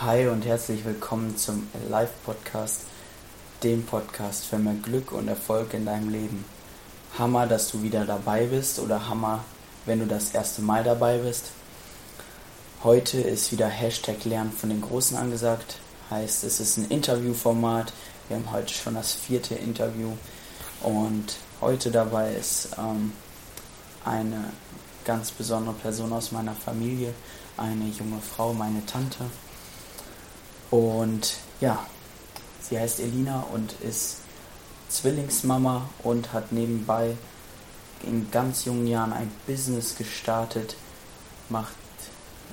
Hi und herzlich willkommen zum Live Podcast, dem Podcast für mehr Glück und Erfolg in deinem Leben. Hammer, dass du wieder dabei bist oder Hammer, wenn du das erste Mal dabei bist. Heute ist wieder Hashtag Lernen von den Großen angesagt. Heißt, es ist ein Interviewformat. Wir haben heute schon das vierte Interview. Und heute dabei ist ähm, eine ganz besondere Person aus meiner Familie, eine junge Frau, meine Tante. Und ja, sie heißt Elina und ist Zwillingsmama und hat nebenbei in ganz jungen Jahren ein Business gestartet, macht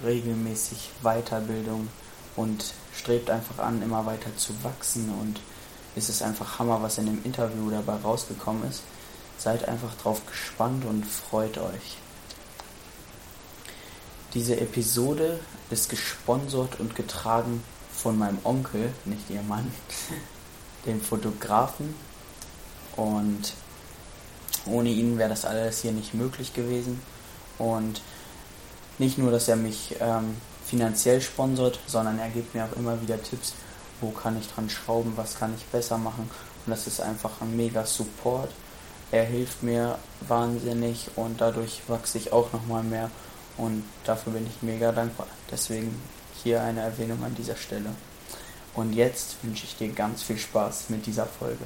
regelmäßig Weiterbildung und strebt einfach an, immer weiter zu wachsen und es ist einfach Hammer, was in dem Interview dabei rausgekommen ist. Seid einfach drauf gespannt und freut euch. Diese Episode ist gesponsert und getragen von meinem Onkel, nicht ihr Mann, dem Fotografen. Und ohne ihn wäre das alles hier nicht möglich gewesen. Und nicht nur, dass er mich ähm, finanziell sponsert, sondern er gibt mir auch immer wieder Tipps, wo kann ich dran schrauben, was kann ich besser machen. Und das ist einfach ein mega Support. Er hilft mir wahnsinnig und dadurch wachse ich auch nochmal mehr und dafür bin ich mega dankbar. Deswegen hier eine Erwähnung an dieser Stelle. Und jetzt wünsche ich dir ganz viel Spaß mit dieser Folge.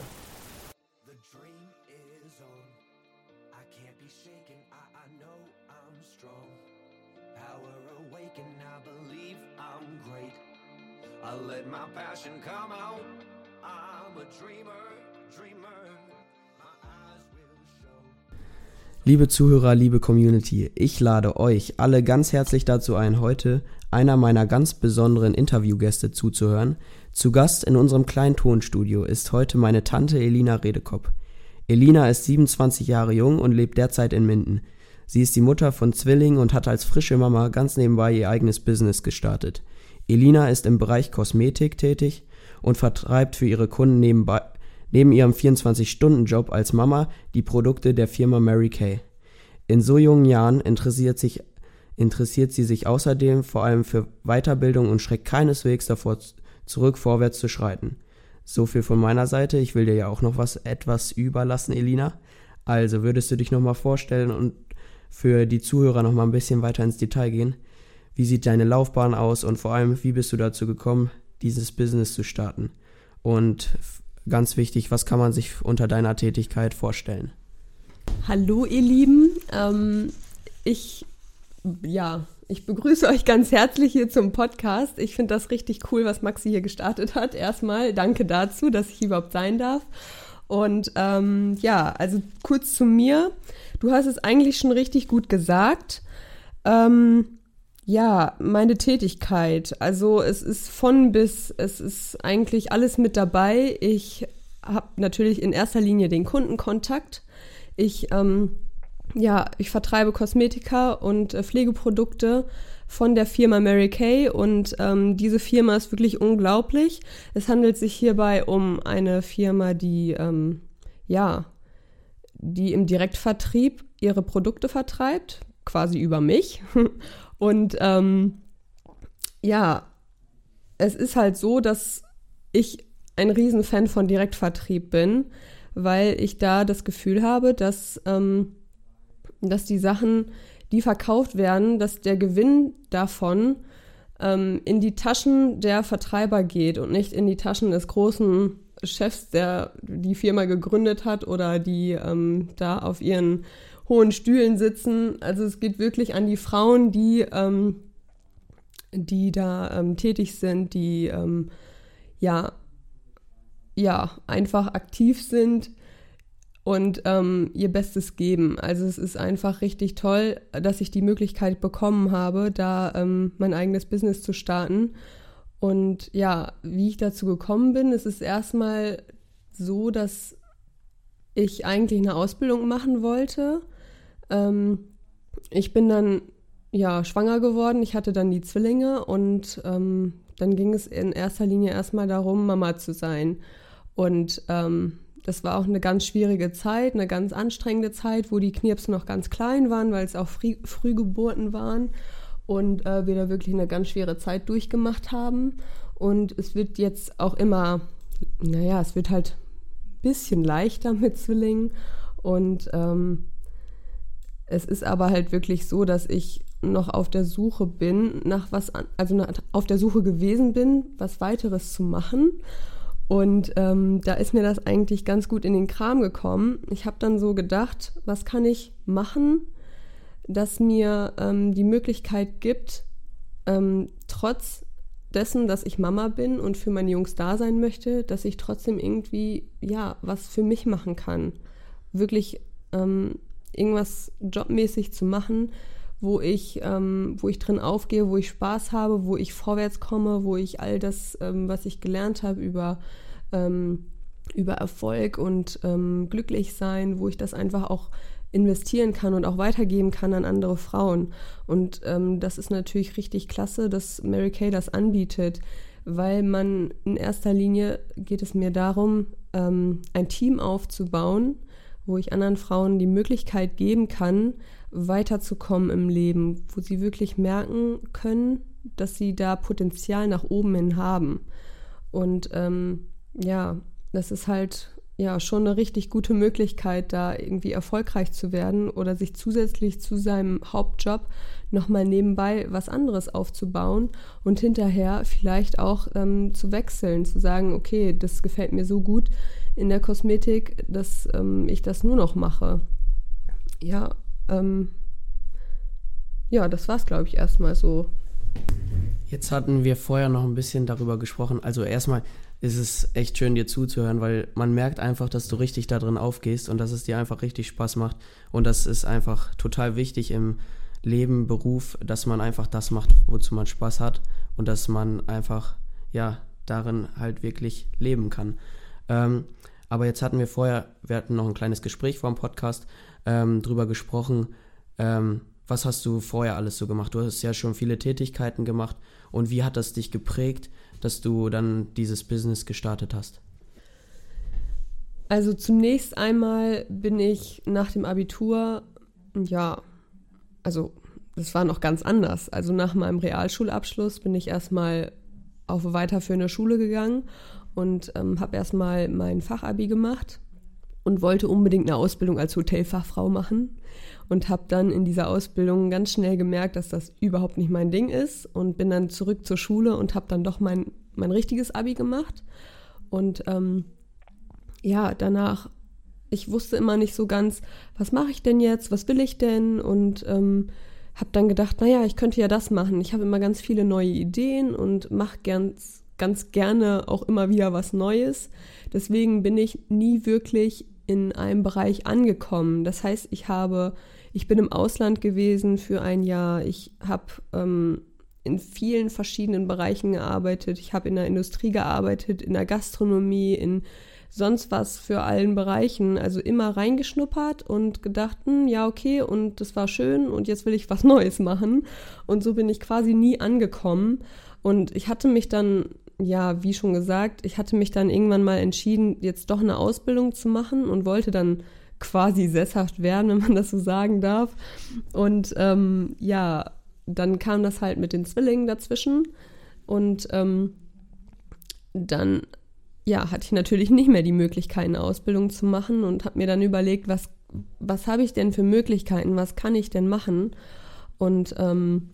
I let my passion come out. I'm a dreamer. Liebe Zuhörer, liebe Community, ich lade euch alle ganz herzlich dazu ein, heute einer meiner ganz besonderen Interviewgäste zuzuhören. Zu Gast in unserem kleinen Tonstudio ist heute meine Tante Elina Redekopp. Elina ist 27 Jahre jung und lebt derzeit in Minden. Sie ist die Mutter von Zwillingen und hat als frische Mama ganz nebenbei ihr eigenes Business gestartet. Elina ist im Bereich Kosmetik tätig und vertreibt für ihre Kunden nebenbei, neben ihrem 24-Stunden-Job als Mama die Produkte der Firma Mary Kay. In so jungen Jahren interessiert, sich, interessiert sie sich außerdem vor allem für Weiterbildung und schreckt keineswegs davor zurück, vorwärts zu schreiten. So viel von meiner Seite. Ich will dir ja auch noch was etwas überlassen, Elina. Also würdest du dich nochmal vorstellen und für die Zuhörer nochmal ein bisschen weiter ins Detail gehen? Wie sieht deine Laufbahn aus und vor allem, wie bist du dazu gekommen, dieses Business zu starten? Und ganz wichtig, was kann man sich unter deiner Tätigkeit vorstellen? Hallo ihr Lieben, ähm, ich ja, ich begrüße euch ganz herzlich hier zum Podcast. Ich finde das richtig cool, was Maxi hier gestartet hat. Erstmal danke dazu, dass ich überhaupt sein darf. Und ähm, ja, also kurz zu mir. Du hast es eigentlich schon richtig gut gesagt. Ähm, ja, meine Tätigkeit. Also es ist von bis, es ist eigentlich alles mit dabei. Ich habe natürlich in erster Linie den Kundenkontakt. Ich, ähm, ja, ich vertreibe Kosmetika und äh, Pflegeprodukte von der Firma Mary Kay und ähm, diese Firma ist wirklich unglaublich. Es handelt sich hierbei um eine Firma, die, ähm, ja, die im Direktvertrieb ihre Produkte vertreibt, quasi über mich. Und ähm, ja, es ist halt so, dass ich ein Riesenfan von Direktvertrieb bin, weil ich da das Gefühl habe, dass, ähm, dass die Sachen, die verkauft werden, dass der Gewinn davon ähm, in die Taschen der Vertreiber geht und nicht in die Taschen des großen Chefs, der die Firma gegründet hat oder die ähm, da auf ihren hohen Stühlen sitzen. Also es geht wirklich an die Frauen, die, ähm, die da ähm, tätig sind, die ähm, ja, ja, einfach aktiv sind und ähm, ihr Bestes geben. Also es ist einfach richtig toll, dass ich die Möglichkeit bekommen habe, da ähm, mein eigenes Business zu starten. Und ja, wie ich dazu gekommen bin, es ist erstmal so, dass ich eigentlich eine Ausbildung machen wollte. Ähm, ich bin dann ja schwanger geworden. Ich hatte dann die Zwillinge und ähm, dann ging es in erster Linie erstmal darum, Mama zu sein. Und ähm, das war auch eine ganz schwierige Zeit, eine ganz anstrengende Zeit, wo die Knirps noch ganz klein waren, weil es auch Früh Frühgeburten waren und äh, wir da wirklich eine ganz schwere Zeit durchgemacht haben. Und es wird jetzt auch immer, naja, es wird halt ein bisschen leichter mit Zwillingen. Und ähm, es ist aber halt wirklich so, dass ich noch auf der Suche bin nach was, also auf der Suche gewesen bin, was weiteres zu machen. Und ähm, da ist mir das eigentlich ganz gut in den Kram gekommen. Ich habe dann so gedacht, was kann ich machen, das mir ähm, die Möglichkeit gibt, ähm, trotz dessen, dass ich Mama bin und für meine Jungs da sein möchte, dass ich trotzdem irgendwie, ja, was für mich machen kann. Wirklich ähm, irgendwas jobmäßig zu machen, wo ich, ähm, wo ich drin aufgehe, wo ich Spaß habe, wo ich vorwärts komme, wo ich all das, ähm, was ich gelernt habe über, ähm, über Erfolg und ähm, glücklich sein, wo ich das einfach auch investieren kann und auch weitergeben kann an andere Frauen. Und ähm, das ist natürlich richtig klasse, dass Mary Kay das anbietet, weil man in erster Linie geht es mir darum, ähm, ein Team aufzubauen, wo ich anderen Frauen die Möglichkeit geben kann, weiterzukommen im Leben, wo sie wirklich merken können, dass sie da Potenzial nach oben hin haben. Und ähm, ja, das ist halt ja schon eine richtig gute Möglichkeit, da irgendwie erfolgreich zu werden oder sich zusätzlich zu seinem Hauptjob nochmal nebenbei was anderes aufzubauen und hinterher vielleicht auch ähm, zu wechseln, zu sagen, okay, das gefällt mir so gut in der Kosmetik, dass ähm, ich das nur noch mache. Ja, ähm, ja, das war's, glaube ich, erstmal so. Jetzt hatten wir vorher noch ein bisschen darüber gesprochen. Also erstmal, ist es echt schön, dir zuzuhören, weil man merkt einfach, dass du richtig da drin aufgehst und dass es dir einfach richtig Spaß macht. Und das ist einfach total wichtig im Leben, Beruf, dass man einfach das macht, wozu man Spaß hat und dass man einfach, ja, darin halt wirklich leben kann. Ähm, aber jetzt hatten wir vorher, wir hatten noch ein kleines Gespräch vor dem Podcast, ähm, drüber gesprochen, ähm, was hast du vorher alles so gemacht? Du hast ja schon viele Tätigkeiten gemacht und wie hat das dich geprägt? dass du dann dieses Business gestartet hast? Also zunächst einmal bin ich nach dem Abitur, ja, also das war noch ganz anders. Also nach meinem Realschulabschluss bin ich erstmal auf weiterführende Schule gegangen und ähm, habe erstmal mein Fachabi gemacht und wollte unbedingt eine Ausbildung als Hotelfachfrau machen und habe dann in dieser Ausbildung ganz schnell gemerkt, dass das überhaupt nicht mein Ding ist und bin dann zurück zur Schule und habe dann doch mein, mein richtiges Abi gemacht. Und ähm, ja, danach, ich wusste immer nicht so ganz, was mache ich denn jetzt, was will ich denn und ähm, habe dann gedacht, naja, ich könnte ja das machen. Ich habe immer ganz viele neue Ideen und mache ganz, ganz gerne auch immer wieder was Neues. Deswegen bin ich nie wirklich in einem Bereich angekommen. Das heißt, ich habe, ich bin im Ausland gewesen für ein Jahr. Ich habe ähm, in vielen verschiedenen Bereichen gearbeitet. Ich habe in der Industrie gearbeitet, in der Gastronomie, in sonst was für allen Bereichen. Also immer reingeschnuppert und gedacht, hm, ja, okay, und das war schön und jetzt will ich was Neues machen. Und so bin ich quasi nie angekommen. Und ich hatte mich dann ja, wie schon gesagt, ich hatte mich dann irgendwann mal entschieden, jetzt doch eine Ausbildung zu machen und wollte dann quasi sesshaft werden, wenn man das so sagen darf. Und ähm, ja, dann kam das halt mit den Zwillingen dazwischen und ähm, dann ja, hatte ich natürlich nicht mehr die Möglichkeit, eine Ausbildung zu machen und habe mir dann überlegt, was, was habe ich denn für Möglichkeiten, was kann ich denn machen? Und ähm,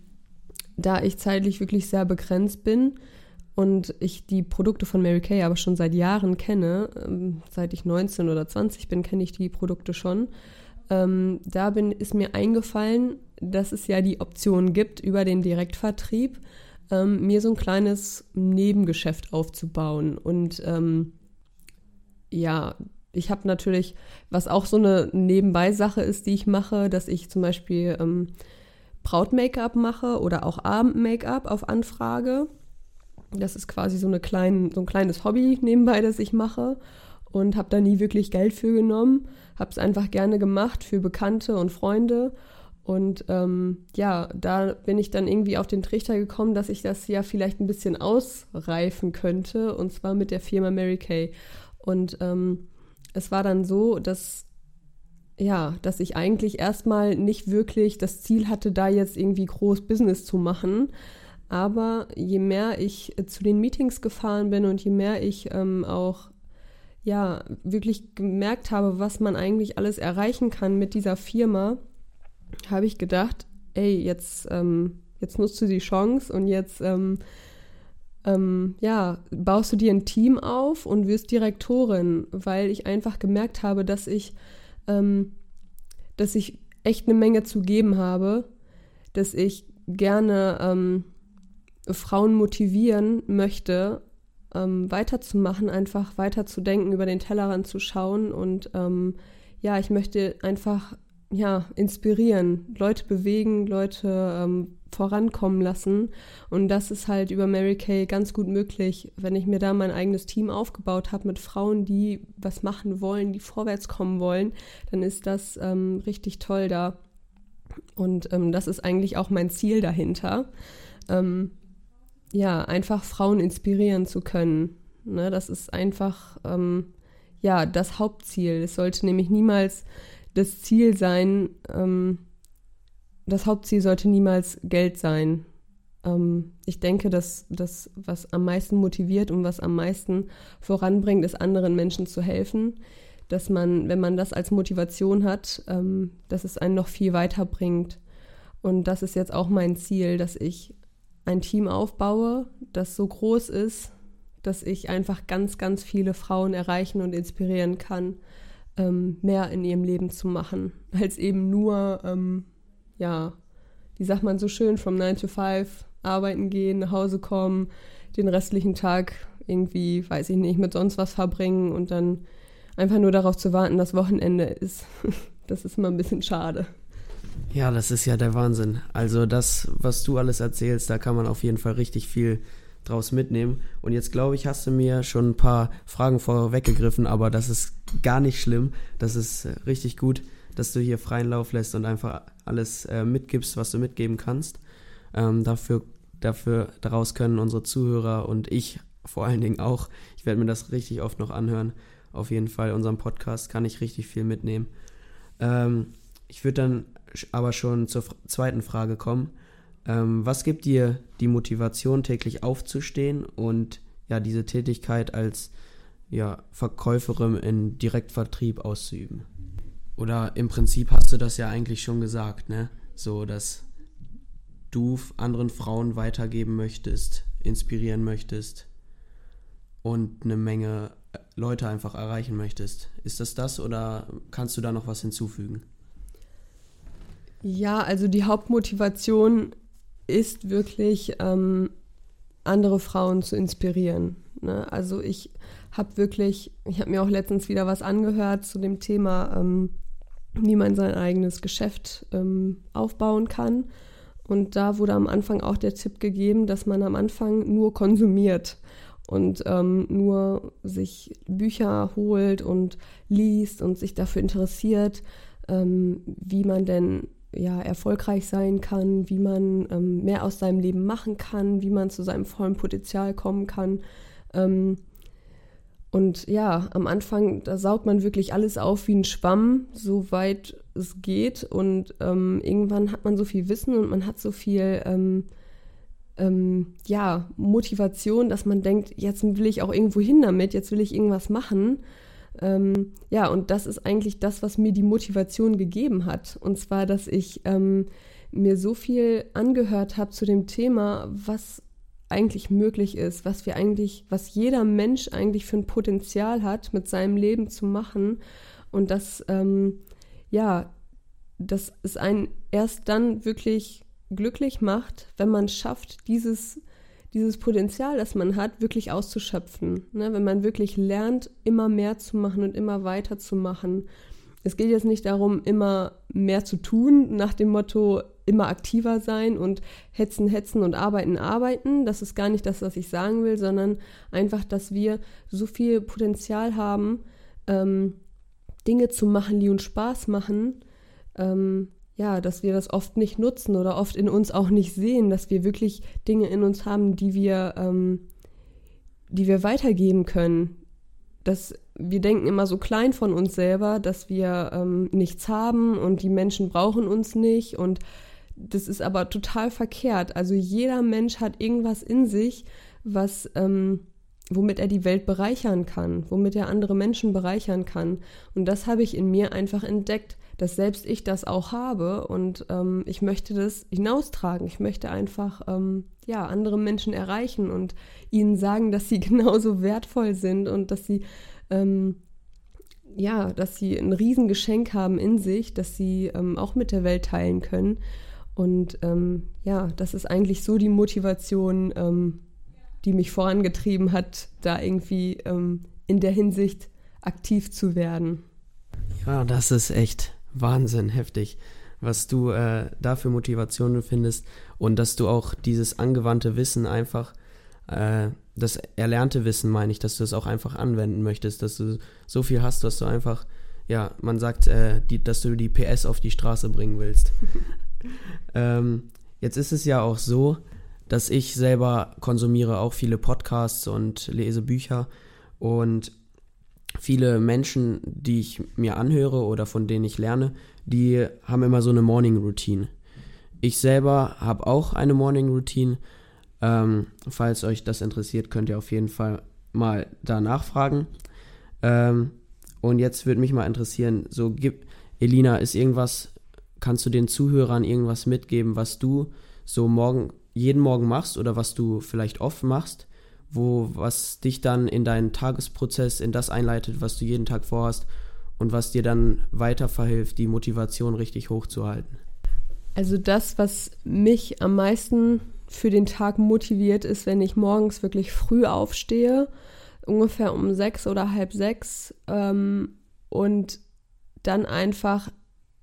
da ich zeitlich wirklich sehr begrenzt bin, und ich die Produkte von Mary Kay aber schon seit Jahren kenne, ähm, seit ich 19 oder 20 bin, kenne ich die Produkte schon. Ähm, da bin, ist mir eingefallen, dass es ja die Option gibt, über den Direktvertrieb ähm, mir so ein kleines Nebengeschäft aufzubauen. Und ähm, ja, ich habe natürlich, was auch so eine Nebenbei-Sache ist, die ich mache, dass ich zum Beispiel ähm, Braut-Make-up mache oder auch Abend-Make-up auf Anfrage. Das ist quasi so, eine klein, so ein kleines Hobby nebenbei, das ich mache und habe da nie wirklich Geld für genommen. Habe es einfach gerne gemacht für Bekannte und Freunde. Und ähm, ja, da bin ich dann irgendwie auf den Trichter gekommen, dass ich das ja vielleicht ein bisschen ausreifen könnte, und zwar mit der Firma Mary Kay. Und ähm, es war dann so, dass ja, dass ich eigentlich erstmal nicht wirklich das Ziel hatte, da jetzt irgendwie groß Business zu machen. Aber je mehr ich zu den Meetings gefahren bin und je mehr ich ähm, auch ja wirklich gemerkt habe, was man eigentlich alles erreichen kann mit dieser Firma, habe ich gedacht, ey, jetzt, ähm, jetzt nutzt du die Chance und jetzt ähm, ähm, ja, baust du dir ein Team auf und wirst Direktorin, weil ich einfach gemerkt habe, dass ich, ähm, dass ich echt eine Menge zu geben habe, dass ich gerne ähm, Frauen motivieren möchte, ähm, weiterzumachen, einfach weiterzudenken, über den Tellerrand zu schauen und ähm, ja, ich möchte einfach ja, inspirieren, Leute bewegen, Leute ähm, vorankommen lassen. Und das ist halt über Mary Kay ganz gut möglich, wenn ich mir da mein eigenes Team aufgebaut habe mit Frauen, die was machen wollen, die vorwärts kommen wollen, dann ist das ähm, richtig toll da. Und ähm, das ist eigentlich auch mein Ziel dahinter. Ja, einfach Frauen inspirieren zu können. Ne, das ist einfach ähm, ja das Hauptziel. Es sollte nämlich niemals das Ziel sein, ähm, das Hauptziel sollte niemals Geld sein. Ähm, ich denke, dass das, was am meisten motiviert und was am meisten voranbringt, ist anderen Menschen zu helfen. Dass man, wenn man das als Motivation hat, ähm, dass es einen noch viel weiter bringt. Und das ist jetzt auch mein Ziel, dass ich ein Team aufbaue, das so groß ist, dass ich einfach ganz, ganz viele Frauen erreichen und inspirieren kann ähm, mehr in ihrem Leben zu machen, als eben nur, ähm, ja, wie sagt man so schön, from 9 to 5 arbeiten gehen, nach Hause kommen, den restlichen Tag irgendwie, weiß ich nicht, mit sonst was verbringen und dann einfach nur darauf zu warten, dass Wochenende ist. Das ist immer ein bisschen schade. Ja, das ist ja der Wahnsinn. Also das, was du alles erzählst, da kann man auf jeden Fall richtig viel draus mitnehmen. Und jetzt glaube ich, hast du mir schon ein paar Fragen vorweggegriffen, aber das ist gar nicht schlimm. Das ist äh, richtig gut, dass du hier freien Lauf lässt und einfach alles äh, mitgibst, was du mitgeben kannst. Ähm, dafür, dafür, daraus können unsere Zuhörer und ich vor allen Dingen auch, ich werde mir das richtig oft noch anhören. Auf jeden Fall, unserem Podcast kann ich richtig viel mitnehmen. Ähm, ich würde dann aber schon zur zweiten Frage kommen. Ähm, was gibt dir die Motivation, täglich aufzustehen und ja, diese Tätigkeit als ja, Verkäuferin in Direktvertrieb auszuüben? Oder im Prinzip hast du das ja eigentlich schon gesagt, ne? So, dass du anderen Frauen weitergeben möchtest, inspirieren möchtest und eine Menge äh, Leute einfach erreichen möchtest. Ist das das oder kannst du da noch was hinzufügen? Ja, also die Hauptmotivation ist wirklich, ähm, andere Frauen zu inspirieren. Ne? Also ich habe wirklich, ich habe mir auch letztens wieder was angehört zu dem Thema, ähm, wie man sein eigenes Geschäft ähm, aufbauen kann. Und da wurde am Anfang auch der Tipp gegeben, dass man am Anfang nur konsumiert und ähm, nur sich Bücher holt und liest und sich dafür interessiert, ähm, wie man denn ja, erfolgreich sein kann, wie man ähm, mehr aus seinem Leben machen kann, wie man zu seinem vollen Potenzial kommen kann. Ähm, und ja, am Anfang, da saugt man wirklich alles auf wie ein Schwamm, soweit es geht. Und ähm, irgendwann hat man so viel Wissen und man hat so viel ähm, ähm, ja, Motivation, dass man denkt, jetzt will ich auch irgendwo hin damit, jetzt will ich irgendwas machen. Ähm, ja, und das ist eigentlich das, was mir die Motivation gegeben hat. Und zwar, dass ich ähm, mir so viel angehört habe zu dem Thema, was eigentlich möglich ist, was wir eigentlich, was jeder Mensch eigentlich für ein Potenzial hat, mit seinem Leben zu machen. Und das, ähm, ja, dass es einen erst dann wirklich glücklich macht, wenn man schafft, dieses dieses Potenzial, das man hat, wirklich auszuschöpfen. Ne? Wenn man wirklich lernt, immer mehr zu machen und immer weiter zu machen. Es geht jetzt nicht darum, immer mehr zu tun, nach dem Motto, immer aktiver sein und hetzen, hetzen und arbeiten, arbeiten. Das ist gar nicht das, was ich sagen will, sondern einfach, dass wir so viel Potenzial haben, ähm, Dinge zu machen, die uns Spaß machen, ähm, ja, dass wir das oft nicht nutzen oder oft in uns auch nicht sehen, dass wir wirklich Dinge in uns haben, die wir, ähm, die wir weitergeben können. dass wir denken immer so klein von uns selber, dass wir ähm, nichts haben und die Menschen brauchen uns nicht und das ist aber total verkehrt. Also jeder Mensch hat irgendwas in sich, was, ähm, womit er die Welt bereichern kann, womit er andere Menschen bereichern kann. Und das habe ich in mir einfach entdeckt, dass selbst ich das auch habe und ähm, ich möchte das hinaustragen. Ich möchte einfach ähm, ja andere Menschen erreichen und ihnen sagen, dass sie genauso wertvoll sind und dass sie ähm, ja, dass sie ein Riesengeschenk haben in sich, dass sie ähm, auch mit der Welt teilen können. Und ähm, ja, das ist eigentlich so die Motivation, ähm, die mich vorangetrieben hat, da irgendwie ähm, in der Hinsicht aktiv zu werden. Ja, das ist echt Wahnsinn, heftig, was du äh, da für Motivationen findest und dass du auch dieses angewandte Wissen einfach, äh, das erlernte Wissen meine ich, dass du es auch einfach anwenden möchtest, dass du so viel hast, dass du einfach, ja, man sagt, äh, die, dass du die PS auf die Straße bringen willst. ähm, jetzt ist es ja auch so, dass ich selber konsumiere auch viele Podcasts und lese Bücher und viele Menschen, die ich mir anhöre oder von denen ich lerne, die haben immer so eine Morning Routine. Ich selber habe auch eine Morning Routine. Ähm, falls euch das interessiert, könnt ihr auf jeden Fall mal da nachfragen. Ähm, und jetzt würde mich mal interessieren, so gibt Elina, ist irgendwas kannst du den Zuhörern irgendwas mitgeben, was du so morgen, jeden Morgen machst oder was du vielleicht oft machst, wo, was dich dann in deinen Tagesprozess, in das einleitet, was du jeden Tag vorhast und was dir dann weiter verhilft, die Motivation richtig hochzuhalten? Also das, was mich am meisten für den Tag motiviert, ist, wenn ich morgens wirklich früh aufstehe, ungefähr um sechs oder halb sechs ähm, und dann einfach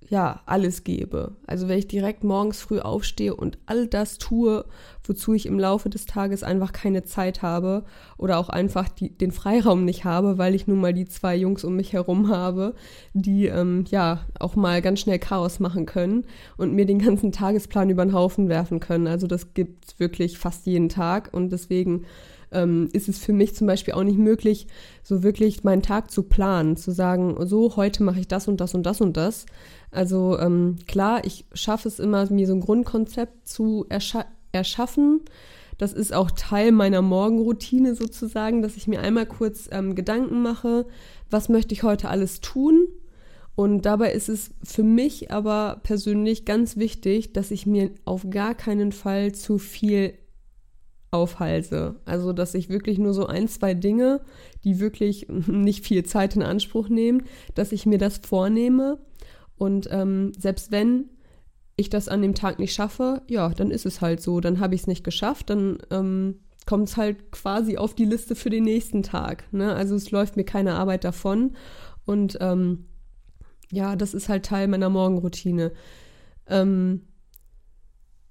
ja, alles gebe. Also wenn ich direkt morgens früh aufstehe und all das tue, wozu ich im Laufe des Tages einfach keine Zeit habe oder auch einfach die, den Freiraum nicht habe, weil ich nun mal die zwei Jungs um mich herum habe, die ähm, ja auch mal ganz schnell Chaos machen können und mir den ganzen Tagesplan über den Haufen werfen können. Also das gibt's wirklich fast jeden Tag und deswegen ähm, ist es für mich zum Beispiel auch nicht möglich, so wirklich meinen Tag zu planen, zu sagen, so heute mache ich das und das und das und das. Also ähm, klar, ich schaffe es immer, mir so ein Grundkonzept zu erscha erschaffen. Das ist auch Teil meiner Morgenroutine sozusagen, dass ich mir einmal kurz ähm, Gedanken mache, was möchte ich heute alles tun. Und dabei ist es für mich aber persönlich ganz wichtig, dass ich mir auf gar keinen Fall zu viel aufhalse. Also, dass ich wirklich nur so ein, zwei Dinge, die wirklich nicht viel Zeit in Anspruch nehmen, dass ich mir das vornehme. Und ähm, selbst wenn ich das an dem Tag nicht schaffe, ja, dann ist es halt so. Dann habe ich es nicht geschafft, dann ähm, kommt es halt quasi auf die Liste für den nächsten Tag. Ne? Also es läuft mir keine Arbeit davon. Und ähm, ja, das ist halt Teil meiner Morgenroutine. Ähm,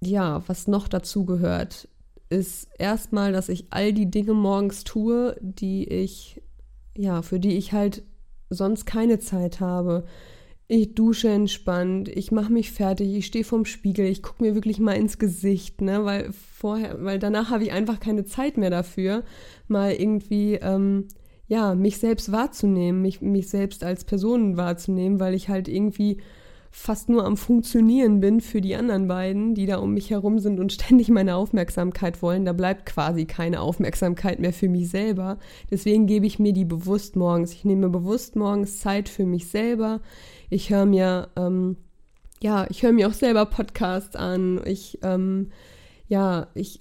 ja, was noch dazu gehört, ist erstmal, dass ich all die Dinge morgens tue, die ich, ja, für die ich halt sonst keine Zeit habe. Ich dusche entspannt, ich mache mich fertig, ich stehe vorm Spiegel, ich gucke mir wirklich mal ins Gesicht, ne, weil vorher, weil danach habe ich einfach keine Zeit mehr dafür, mal irgendwie, ähm, ja, mich selbst wahrzunehmen, mich, mich selbst als Person wahrzunehmen, weil ich halt irgendwie fast nur am Funktionieren bin für die anderen beiden, die da um mich herum sind und ständig meine Aufmerksamkeit wollen. Da bleibt quasi keine Aufmerksamkeit mehr für mich selber. Deswegen gebe ich mir die bewusst morgens. Ich nehme bewusst morgens Zeit für mich selber. Ich höre mir, ähm, ja, ich höre mir auch selber Podcasts an. Ich, ähm, ja, ich,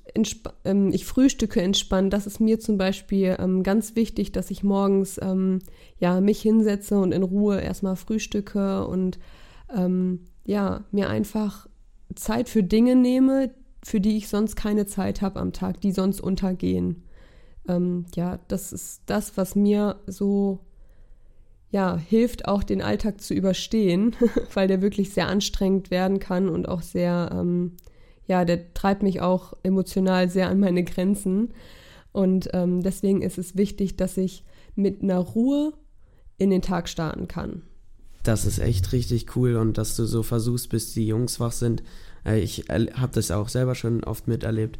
ähm, ich frühstücke entspannt. Das ist mir zum Beispiel ähm, ganz wichtig, dass ich morgens ähm, ja, mich hinsetze und in Ruhe erstmal frühstücke und ähm, ja, mir einfach Zeit für Dinge nehme, für die ich sonst keine Zeit habe am Tag, die sonst untergehen. Ähm, ja, das ist das, was mir so ja, hilft auch den Alltag zu überstehen, weil der wirklich sehr anstrengend werden kann und auch sehr, ähm, ja, der treibt mich auch emotional sehr an meine Grenzen. Und ähm, deswegen ist es wichtig, dass ich mit einer Ruhe in den Tag starten kann. Das ist echt richtig cool und dass du so versuchst, bis die Jungs wach sind. Äh, ich habe das auch selber schon oft miterlebt.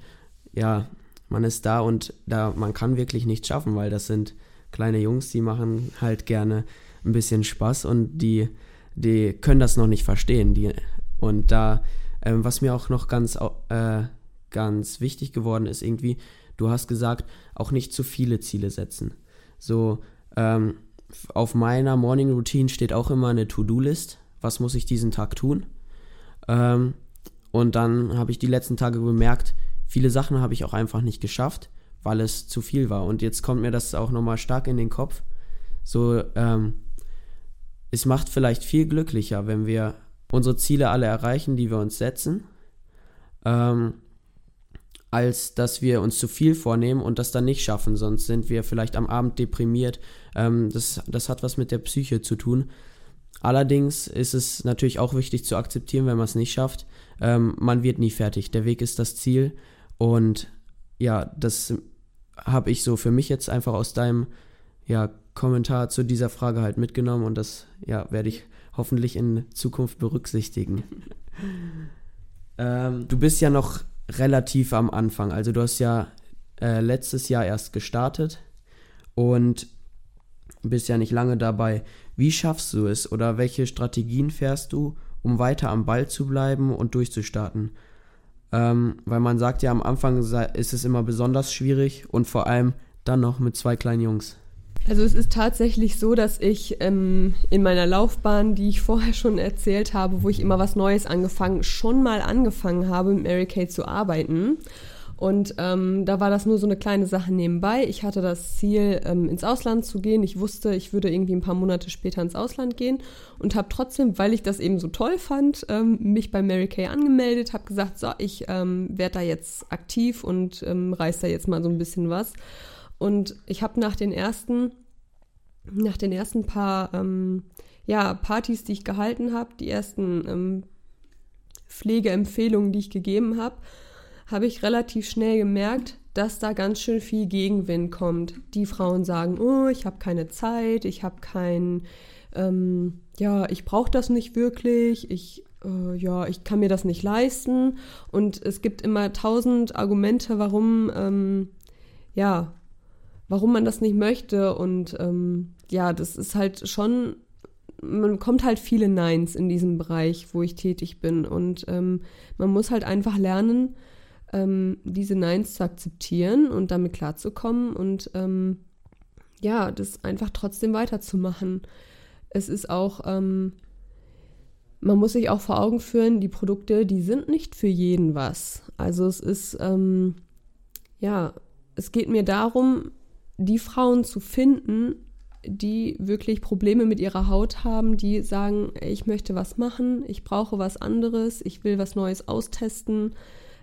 Ja, man ist da und da, man kann wirklich nichts schaffen, weil das sind kleine Jungs, die machen halt gerne ein bisschen Spaß und die, die können das noch nicht verstehen. Die, und da, ähm, was mir auch noch ganz, äh, ganz wichtig geworden ist, irgendwie, du hast gesagt, auch nicht zu viele Ziele setzen. So, ähm, auf meiner Morning Routine steht auch immer eine To-Do-List. Was muss ich diesen Tag tun? Ähm, und dann habe ich die letzten Tage bemerkt, viele Sachen habe ich auch einfach nicht geschafft, weil es zu viel war. Und jetzt kommt mir das auch nochmal stark in den Kopf. So, ähm, es macht vielleicht viel glücklicher, wenn wir unsere Ziele alle erreichen, die wir uns setzen, ähm, als dass wir uns zu viel vornehmen und das dann nicht schaffen. Sonst sind wir vielleicht am Abend deprimiert. Ähm, das, das hat was mit der Psyche zu tun. Allerdings ist es natürlich auch wichtig zu akzeptieren, wenn man es nicht schafft. Ähm, man wird nie fertig. Der Weg ist das Ziel. Und ja, das habe ich so für mich jetzt einfach aus deinem ja, Kommentar zu dieser Frage halt mitgenommen und das ja, werde ich hoffentlich in Zukunft berücksichtigen. ähm, du bist ja noch relativ am Anfang. Also du hast ja äh, letztes Jahr erst gestartet und bist ja nicht lange dabei. Wie schaffst du es oder welche Strategien fährst du, um weiter am Ball zu bleiben und durchzustarten? Ähm, weil man sagt ja, am Anfang ist es immer besonders schwierig und vor allem dann noch mit zwei kleinen Jungs. Also es ist tatsächlich so, dass ich ähm, in meiner Laufbahn, die ich vorher schon erzählt habe, wo ich immer was Neues angefangen, schon mal angefangen habe, mit Mary Kate zu arbeiten. Und ähm, da war das nur so eine kleine Sache nebenbei. Ich hatte das Ziel, ähm, ins Ausland zu gehen. Ich wusste, ich würde irgendwie ein paar Monate später ins Ausland gehen und habe trotzdem, weil ich das eben so toll fand, ähm, mich bei Mary Kay angemeldet, habe gesagt, so, ich ähm, werde da jetzt aktiv und ähm, reiß da jetzt mal so ein bisschen was. Und ich habe nach den ersten, nach den ersten paar ähm, ja, Partys, die ich gehalten habe, die ersten ähm, Pflegeempfehlungen, die ich gegeben habe, habe ich relativ schnell gemerkt, dass da ganz schön viel Gegenwind kommt. Die Frauen sagen, oh, ich habe keine Zeit, ich habe kein, ähm, ja, ich brauche das nicht wirklich, ich, äh, ja, ich kann mir das nicht leisten. Und es gibt immer tausend Argumente, warum, ähm, ja, warum man das nicht möchte. Und ähm, ja, das ist halt schon, man bekommt halt viele Neins in diesem Bereich, wo ich tätig bin. Und ähm, man muss halt einfach lernen, ähm, diese Neins zu akzeptieren und damit klarzukommen und ähm, ja, das einfach trotzdem weiterzumachen. Es ist auch, ähm, man muss sich auch vor Augen führen, die Produkte, die sind nicht für jeden was. Also es ist, ähm, ja, es geht mir darum, die Frauen zu finden, die wirklich Probleme mit ihrer Haut haben, die sagen, ich möchte was machen, ich brauche was anderes, ich will was Neues austesten.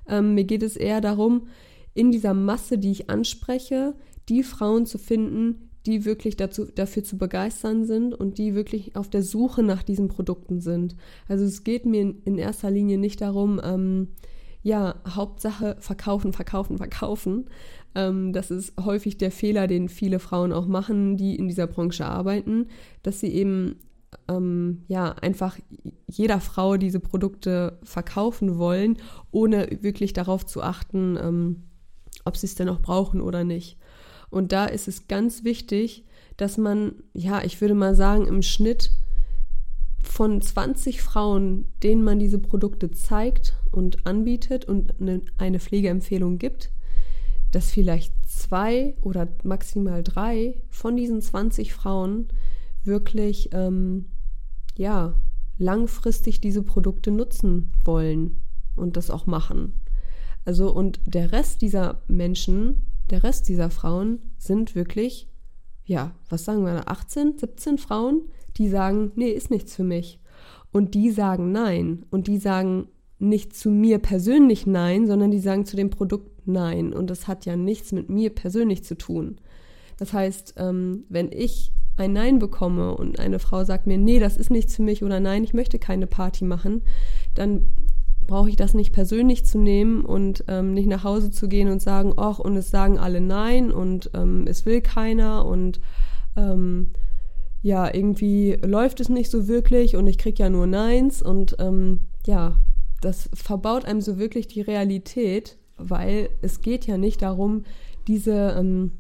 Ähm, mir geht es eher darum, in dieser Masse, die ich anspreche, die Frauen zu finden, die wirklich dazu, dafür zu begeistern sind und die wirklich auf der Suche nach diesen Produkten sind. Also es geht mir in erster Linie nicht darum, ähm, ja, Hauptsache verkaufen, verkaufen, verkaufen, ähm, das ist häufig der Fehler, den viele Frauen auch machen, die in dieser Branche arbeiten, dass sie eben ähm, ja einfach jeder Frau diese Produkte verkaufen wollen, ohne wirklich darauf zu achten, ähm, ob sie es denn auch brauchen oder nicht. Und da ist es ganz wichtig, dass man, ja, ich würde mal sagen, im Schnitt von 20 Frauen, denen man diese Produkte zeigt und anbietet und eine, Pflegeempfehlung gibt, dass vielleicht zwei oder maximal drei von diesen 20 Frauen wirklich ähm, ja langfristig diese Produkte nutzen wollen und das auch machen. Also und der Rest dieser Menschen, der Rest dieser Frauen sind wirklich ja, was sagen wir da 18, 17 Frauen, die sagen, nee, ist nichts für mich. Und die sagen nein und die sagen nicht zu mir persönlich nein, sondern die sagen zu dem Produkt nein. Und das hat ja nichts mit mir persönlich zu tun. Das heißt, ähm, wenn ich ein Nein bekomme und eine Frau sagt mir, nee, das ist nichts für mich oder nein, ich möchte keine Party machen, dann brauche ich das nicht persönlich zu nehmen und ähm, nicht nach Hause zu gehen und sagen, ach, und es sagen alle Nein und ähm, es will keiner und ähm, ja, irgendwie läuft es nicht so wirklich und ich kriege ja nur Neins und ähm, ja, das verbaut einem so wirklich die Realität, weil es geht ja nicht darum, diese, ähm,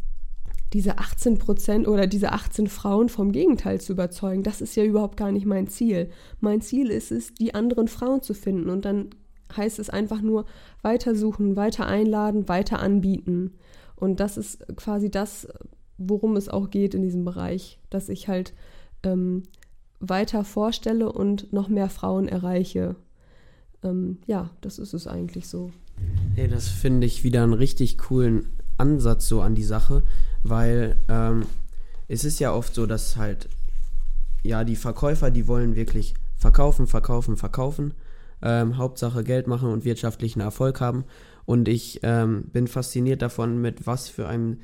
diese 18 Prozent oder diese 18 Frauen vom Gegenteil zu überzeugen. Das ist ja überhaupt gar nicht mein Ziel. Mein Ziel ist es, die anderen Frauen zu finden. Und dann heißt es einfach nur weiter suchen, weiter einladen, weiter anbieten. Und das ist quasi das, worum es auch geht in diesem Bereich, dass ich halt ähm, weiter vorstelle und noch mehr Frauen erreiche. Ähm, ja, das ist es eigentlich so. Hey, das finde ich wieder einen richtig coolen Ansatz so an die Sache, weil ähm, es ist ja oft so, dass halt, ja, die Verkäufer, die wollen wirklich verkaufen, verkaufen, verkaufen, ähm, Hauptsache Geld machen und wirtschaftlichen Erfolg haben. Und ich ähm, bin fasziniert davon, mit was für einem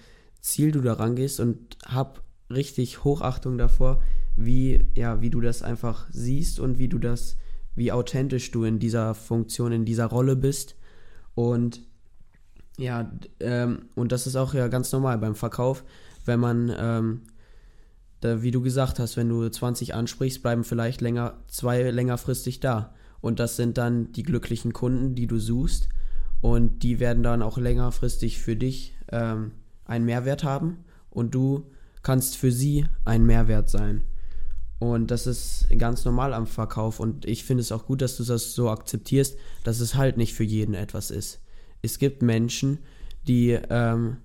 Ziel du da rangehst und habe richtig Hochachtung davor, wie, ja, wie du das einfach siehst und wie du das, wie authentisch du in dieser Funktion, in dieser Rolle bist. Und ja, ähm, und das ist auch ja ganz normal beim Verkauf, wenn man, ähm, da, wie du gesagt hast, wenn du 20 ansprichst, bleiben vielleicht länger, zwei längerfristig da. Und das sind dann die glücklichen Kunden, die du suchst. Und die werden dann auch längerfristig für dich ähm, einen Mehrwert haben. Und du kannst für sie ein Mehrwert sein. Und das ist ganz normal am Verkauf. Und ich finde es auch gut, dass du das so akzeptierst, dass es halt nicht für jeden etwas ist. Es gibt Menschen, die, ähm,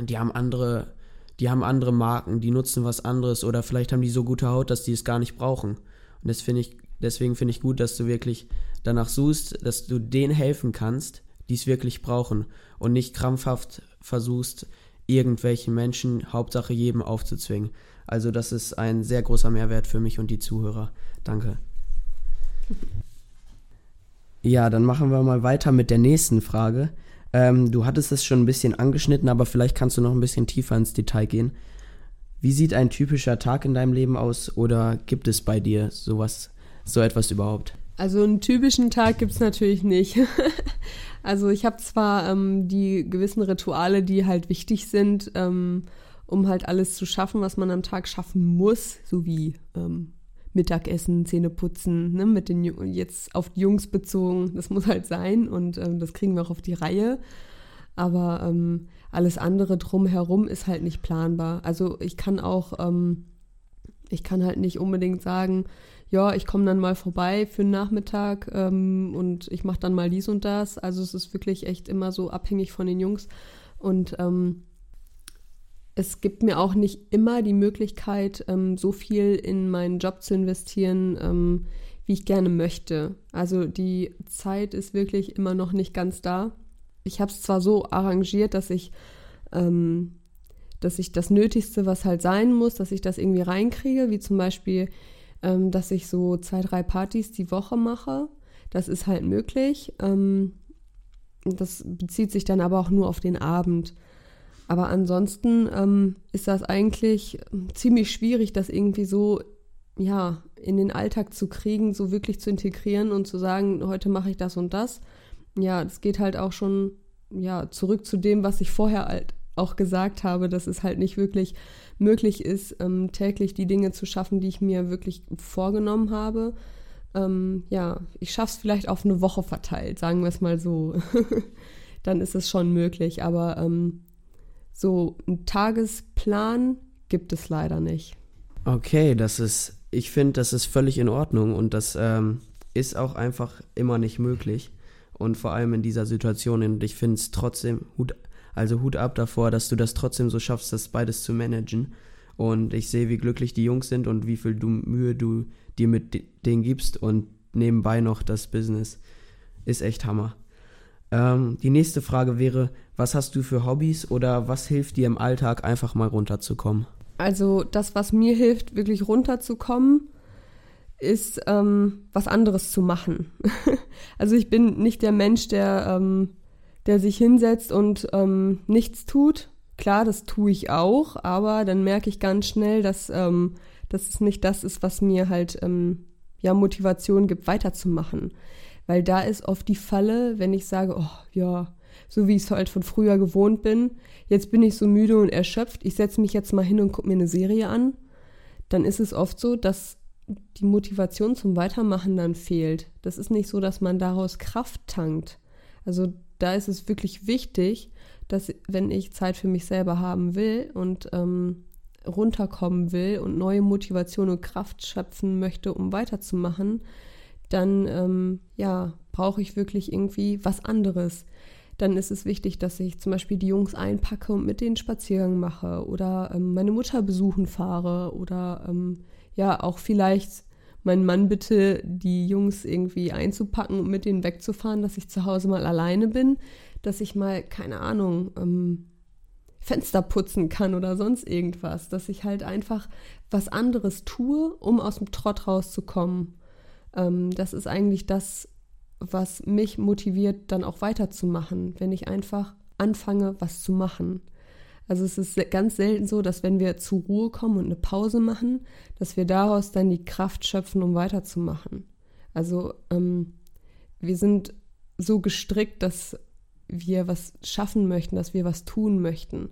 die haben andere, die haben andere Marken, die nutzen was anderes oder vielleicht haben die so gute Haut, dass die es gar nicht brauchen. Und das finde ich, deswegen finde ich gut, dass du wirklich danach suchst, dass du denen helfen kannst, die es wirklich brauchen und nicht krampfhaft versuchst, irgendwelchen Menschen, Hauptsache jedem aufzuzwingen. Also das ist ein sehr großer Mehrwert für mich und die Zuhörer. Danke. Ja, dann machen wir mal weiter mit der nächsten Frage. Ähm, du hattest es schon ein bisschen angeschnitten, aber vielleicht kannst du noch ein bisschen tiefer ins Detail gehen. Wie sieht ein typischer Tag in deinem Leben aus oder gibt es bei dir sowas, so etwas überhaupt? Also einen typischen Tag gibt es natürlich nicht. also ich habe zwar ähm, die gewissen Rituale, die halt wichtig sind, ähm, um halt alles zu schaffen, was man am Tag schaffen muss, so wie ähm, Mittagessen, Zähne putzen, ne, mit den jetzt auf die Jungs bezogen, das muss halt sein und ähm, das kriegen wir auch auf die Reihe. Aber ähm, alles andere drumherum ist halt nicht planbar. Also ich kann auch, ähm, ich kann halt nicht unbedingt sagen, ja, ich komme dann mal vorbei für den Nachmittag ähm, und ich mache dann mal dies und das. Also es ist wirklich echt immer so abhängig von den Jungs. Und ähm, es gibt mir auch nicht immer die Möglichkeit, ähm, so viel in meinen Job zu investieren, ähm, wie ich gerne möchte. Also die Zeit ist wirklich immer noch nicht ganz da. Ich habe es zwar so arrangiert, dass ich, ähm, dass ich das Nötigste, was halt sein muss, dass ich das irgendwie reinkriege, wie zum Beispiel, ähm, dass ich so zwei, drei Partys die Woche mache. Das ist halt möglich. Ähm, das bezieht sich dann aber auch nur auf den Abend. Aber ansonsten ähm, ist das eigentlich ziemlich schwierig, das irgendwie so ja in den Alltag zu kriegen, so wirklich zu integrieren und zu sagen, heute mache ich das und das. Ja, das geht halt auch schon ja zurück zu dem, was ich vorher halt auch gesagt habe, dass es halt nicht wirklich möglich ist, ähm, täglich die Dinge zu schaffen, die ich mir wirklich vorgenommen habe. Ähm, ja, ich schaffe es vielleicht auf eine Woche verteilt, sagen wir es mal so. Dann ist es schon möglich, aber ähm, so einen Tagesplan gibt es leider nicht. Okay, das ist, ich finde, das ist völlig in Ordnung und das ähm, ist auch einfach immer nicht möglich. Und vor allem in dieser Situation, und ich finde es trotzdem, Hut, also Hut ab davor, dass du das trotzdem so schaffst, das beides zu managen. Und ich sehe, wie glücklich die Jungs sind und wie viel du, Mühe du dir mit denen gibst und nebenbei noch das Business. Ist echt Hammer. Ähm, die nächste Frage wäre, was hast du für Hobbys oder was hilft dir im Alltag einfach mal runterzukommen? Also das, was mir hilft, wirklich runterzukommen, ist ähm, was anderes zu machen. also ich bin nicht der Mensch, der, ähm, der sich hinsetzt und ähm, nichts tut. Klar, das tue ich auch, aber dann merke ich ganz schnell, dass, ähm, dass es nicht das ist, was mir halt ähm, ja Motivation gibt, weiterzumachen. Weil da ist oft die Falle, wenn ich sage, oh ja, so wie ich es halt von früher gewohnt bin, jetzt bin ich so müde und erschöpft, ich setze mich jetzt mal hin und gucke mir eine Serie an, dann ist es oft so, dass die Motivation zum Weitermachen dann fehlt. Das ist nicht so, dass man daraus Kraft tankt. Also da ist es wirklich wichtig, dass wenn ich Zeit für mich selber haben will und ähm, runterkommen will und neue Motivation und Kraft schöpfen möchte, um weiterzumachen, dann ähm, ja, brauche ich wirklich irgendwie was anderes. Dann ist es wichtig, dass ich zum Beispiel die Jungs einpacke und mit denen Spaziergang mache oder ähm, meine Mutter besuchen fahre oder ähm, ja, auch vielleicht meinen Mann bitte, die Jungs irgendwie einzupacken und mit denen wegzufahren, dass ich zu Hause mal alleine bin, dass ich mal, keine Ahnung, ähm, Fenster putzen kann oder sonst irgendwas, dass ich halt einfach was anderes tue, um aus dem Trott rauszukommen. Ähm, das ist eigentlich das, was mich motiviert, dann auch weiterzumachen, wenn ich einfach anfange, was zu machen. Also es ist ganz selten so, dass wenn wir zur Ruhe kommen und eine Pause machen, dass wir daraus dann die Kraft schöpfen, um weiterzumachen. Also ähm, wir sind so gestrickt, dass wir was schaffen möchten, dass wir was tun möchten.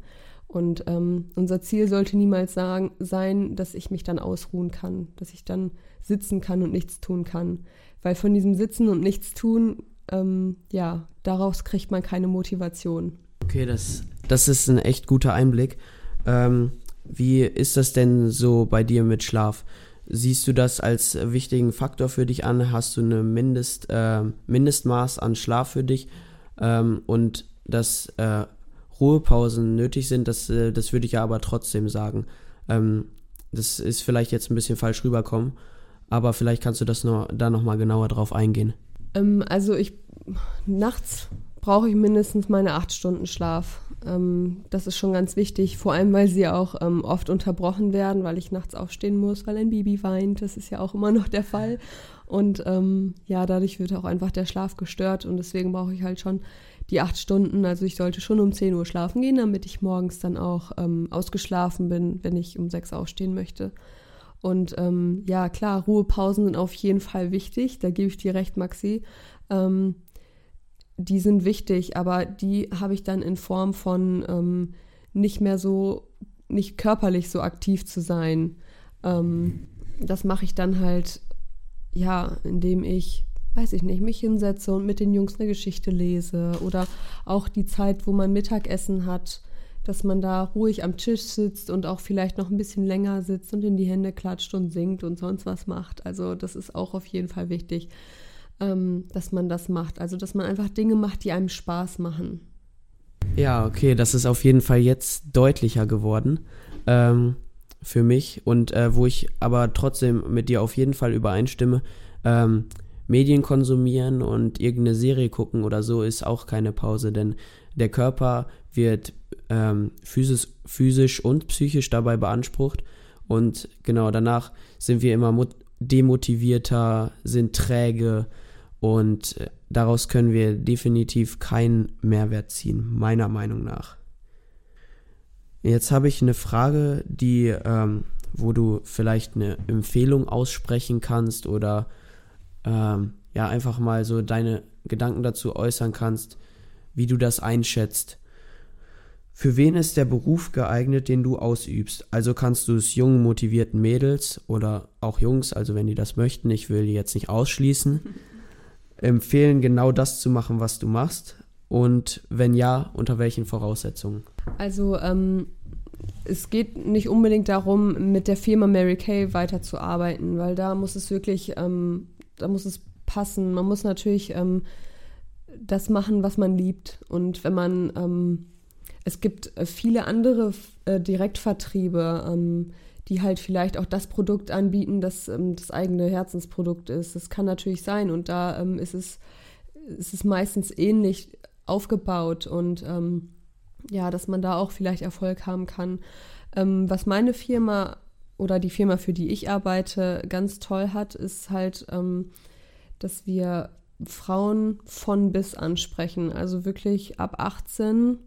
Und ähm, unser Ziel sollte niemals sagen, sein, dass ich mich dann ausruhen kann, dass ich dann sitzen kann und nichts tun kann. Weil von diesem Sitzen und nichts tun, ähm, ja, daraus kriegt man keine Motivation. Okay, das, das ist ein echt guter Einblick. Ähm, wie ist das denn so bei dir mit Schlaf? Siehst du das als wichtigen Faktor für dich an? Hast du eine Mindest, äh, Mindestmaß an Schlaf für dich? ähm, und dass äh, Ruhepausen nötig sind, das, äh, das würde ich ja aber trotzdem sagen. Ähm, das ist vielleicht jetzt ein bisschen falsch rüberkommen, aber vielleicht kannst du das noch, da nochmal genauer drauf eingehen. Ähm, also ich nachts brauche ich mindestens meine acht Stunden Schlaf. Ähm, das ist schon ganz wichtig, vor allem weil sie auch ähm, oft unterbrochen werden, weil ich nachts aufstehen muss, weil ein Baby weint. Das ist ja auch immer noch der Fall. Und ähm, ja, dadurch wird auch einfach der Schlaf gestört und deswegen brauche ich halt schon die acht Stunden. Also ich sollte schon um 10 Uhr schlafen gehen, damit ich morgens dann auch ähm, ausgeschlafen bin, wenn ich um sechs aufstehen möchte. Und ähm, ja, klar, Ruhepausen sind auf jeden Fall wichtig, da gebe ich dir recht, Maxi. Ähm, die sind wichtig, aber die habe ich dann in Form von ähm, nicht mehr so, nicht körperlich so aktiv zu sein. Ähm, das mache ich dann halt ja, indem ich, weiß ich nicht, mich hinsetze und mit den Jungs eine Geschichte lese oder auch die Zeit, wo man Mittagessen hat, dass man da ruhig am Tisch sitzt und auch vielleicht noch ein bisschen länger sitzt und in die Hände klatscht und singt und sonst was macht. Also das ist auch auf jeden Fall wichtig, ähm, dass man das macht. Also dass man einfach Dinge macht, die einem Spaß machen. Ja, okay, das ist auf jeden Fall jetzt deutlicher geworden. Ähm, für mich und äh, wo ich aber trotzdem mit dir auf jeden Fall übereinstimme, ähm, Medien konsumieren und irgendeine Serie gucken oder so ist auch keine Pause, denn der Körper wird ähm, physisch, physisch und psychisch dabei beansprucht und genau danach sind wir immer demotivierter, sind träge und äh, daraus können wir definitiv keinen Mehrwert ziehen, meiner Meinung nach. Jetzt habe ich eine Frage, die, ähm, wo du vielleicht eine Empfehlung aussprechen kannst oder ähm, ja einfach mal so deine Gedanken dazu äußern kannst, wie du das einschätzt. Für wen ist der Beruf geeignet, den du ausübst? Also kannst du es jungen, motivierten Mädels oder auch Jungs, also wenn die das möchten, ich will die jetzt nicht ausschließen, empfehlen, genau das zu machen, was du machst? Und wenn ja, unter welchen Voraussetzungen? Also ähm, es geht nicht unbedingt darum, mit der Firma Mary Kay weiterzuarbeiten, weil da muss es wirklich, ähm, da muss es passen. Man muss natürlich ähm, das machen, was man liebt. Und wenn man, ähm, es gibt viele andere äh, Direktvertriebe, ähm, die halt vielleicht auch das Produkt anbieten, das ähm, das eigene Herzensprodukt ist. Das kann natürlich sein. Und da ähm, ist es, ist es meistens ähnlich aufgebaut und ähm, ja, dass man da auch vielleicht Erfolg haben kann. Ähm, was meine Firma oder die Firma, für die ich arbeite, ganz toll hat, ist halt, ähm, dass wir Frauen von bis ansprechen. Also wirklich ab 18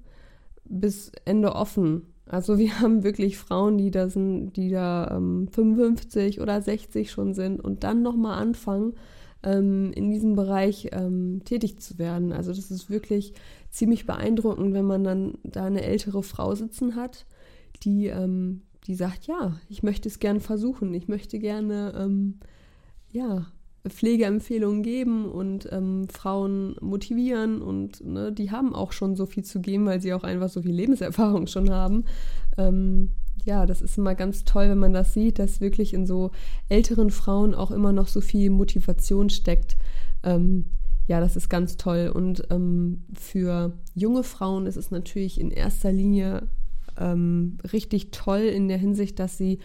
bis Ende offen. Also wir haben wirklich Frauen, die da sind, die da ähm, 55 oder 60 schon sind und dann nochmal anfangen ähm, in diesem Bereich ähm, tätig zu werden. Also das ist wirklich ziemlich beeindruckend, wenn man dann da eine ältere Frau sitzen hat, die, ähm, die sagt, ja, ich möchte es gerne versuchen, ich möchte gerne, ähm, ja, Pflegeempfehlungen geben und ähm, Frauen motivieren und ne, die haben auch schon so viel zu geben, weil sie auch einfach so viel Lebenserfahrung schon haben. Ähm, ja, das ist immer ganz toll, wenn man das sieht, dass wirklich in so älteren Frauen auch immer noch so viel Motivation steckt. Ähm, ja, das ist ganz toll. Und ähm, für junge Frauen ist es natürlich in erster Linie ähm, richtig toll in der Hinsicht, dass sie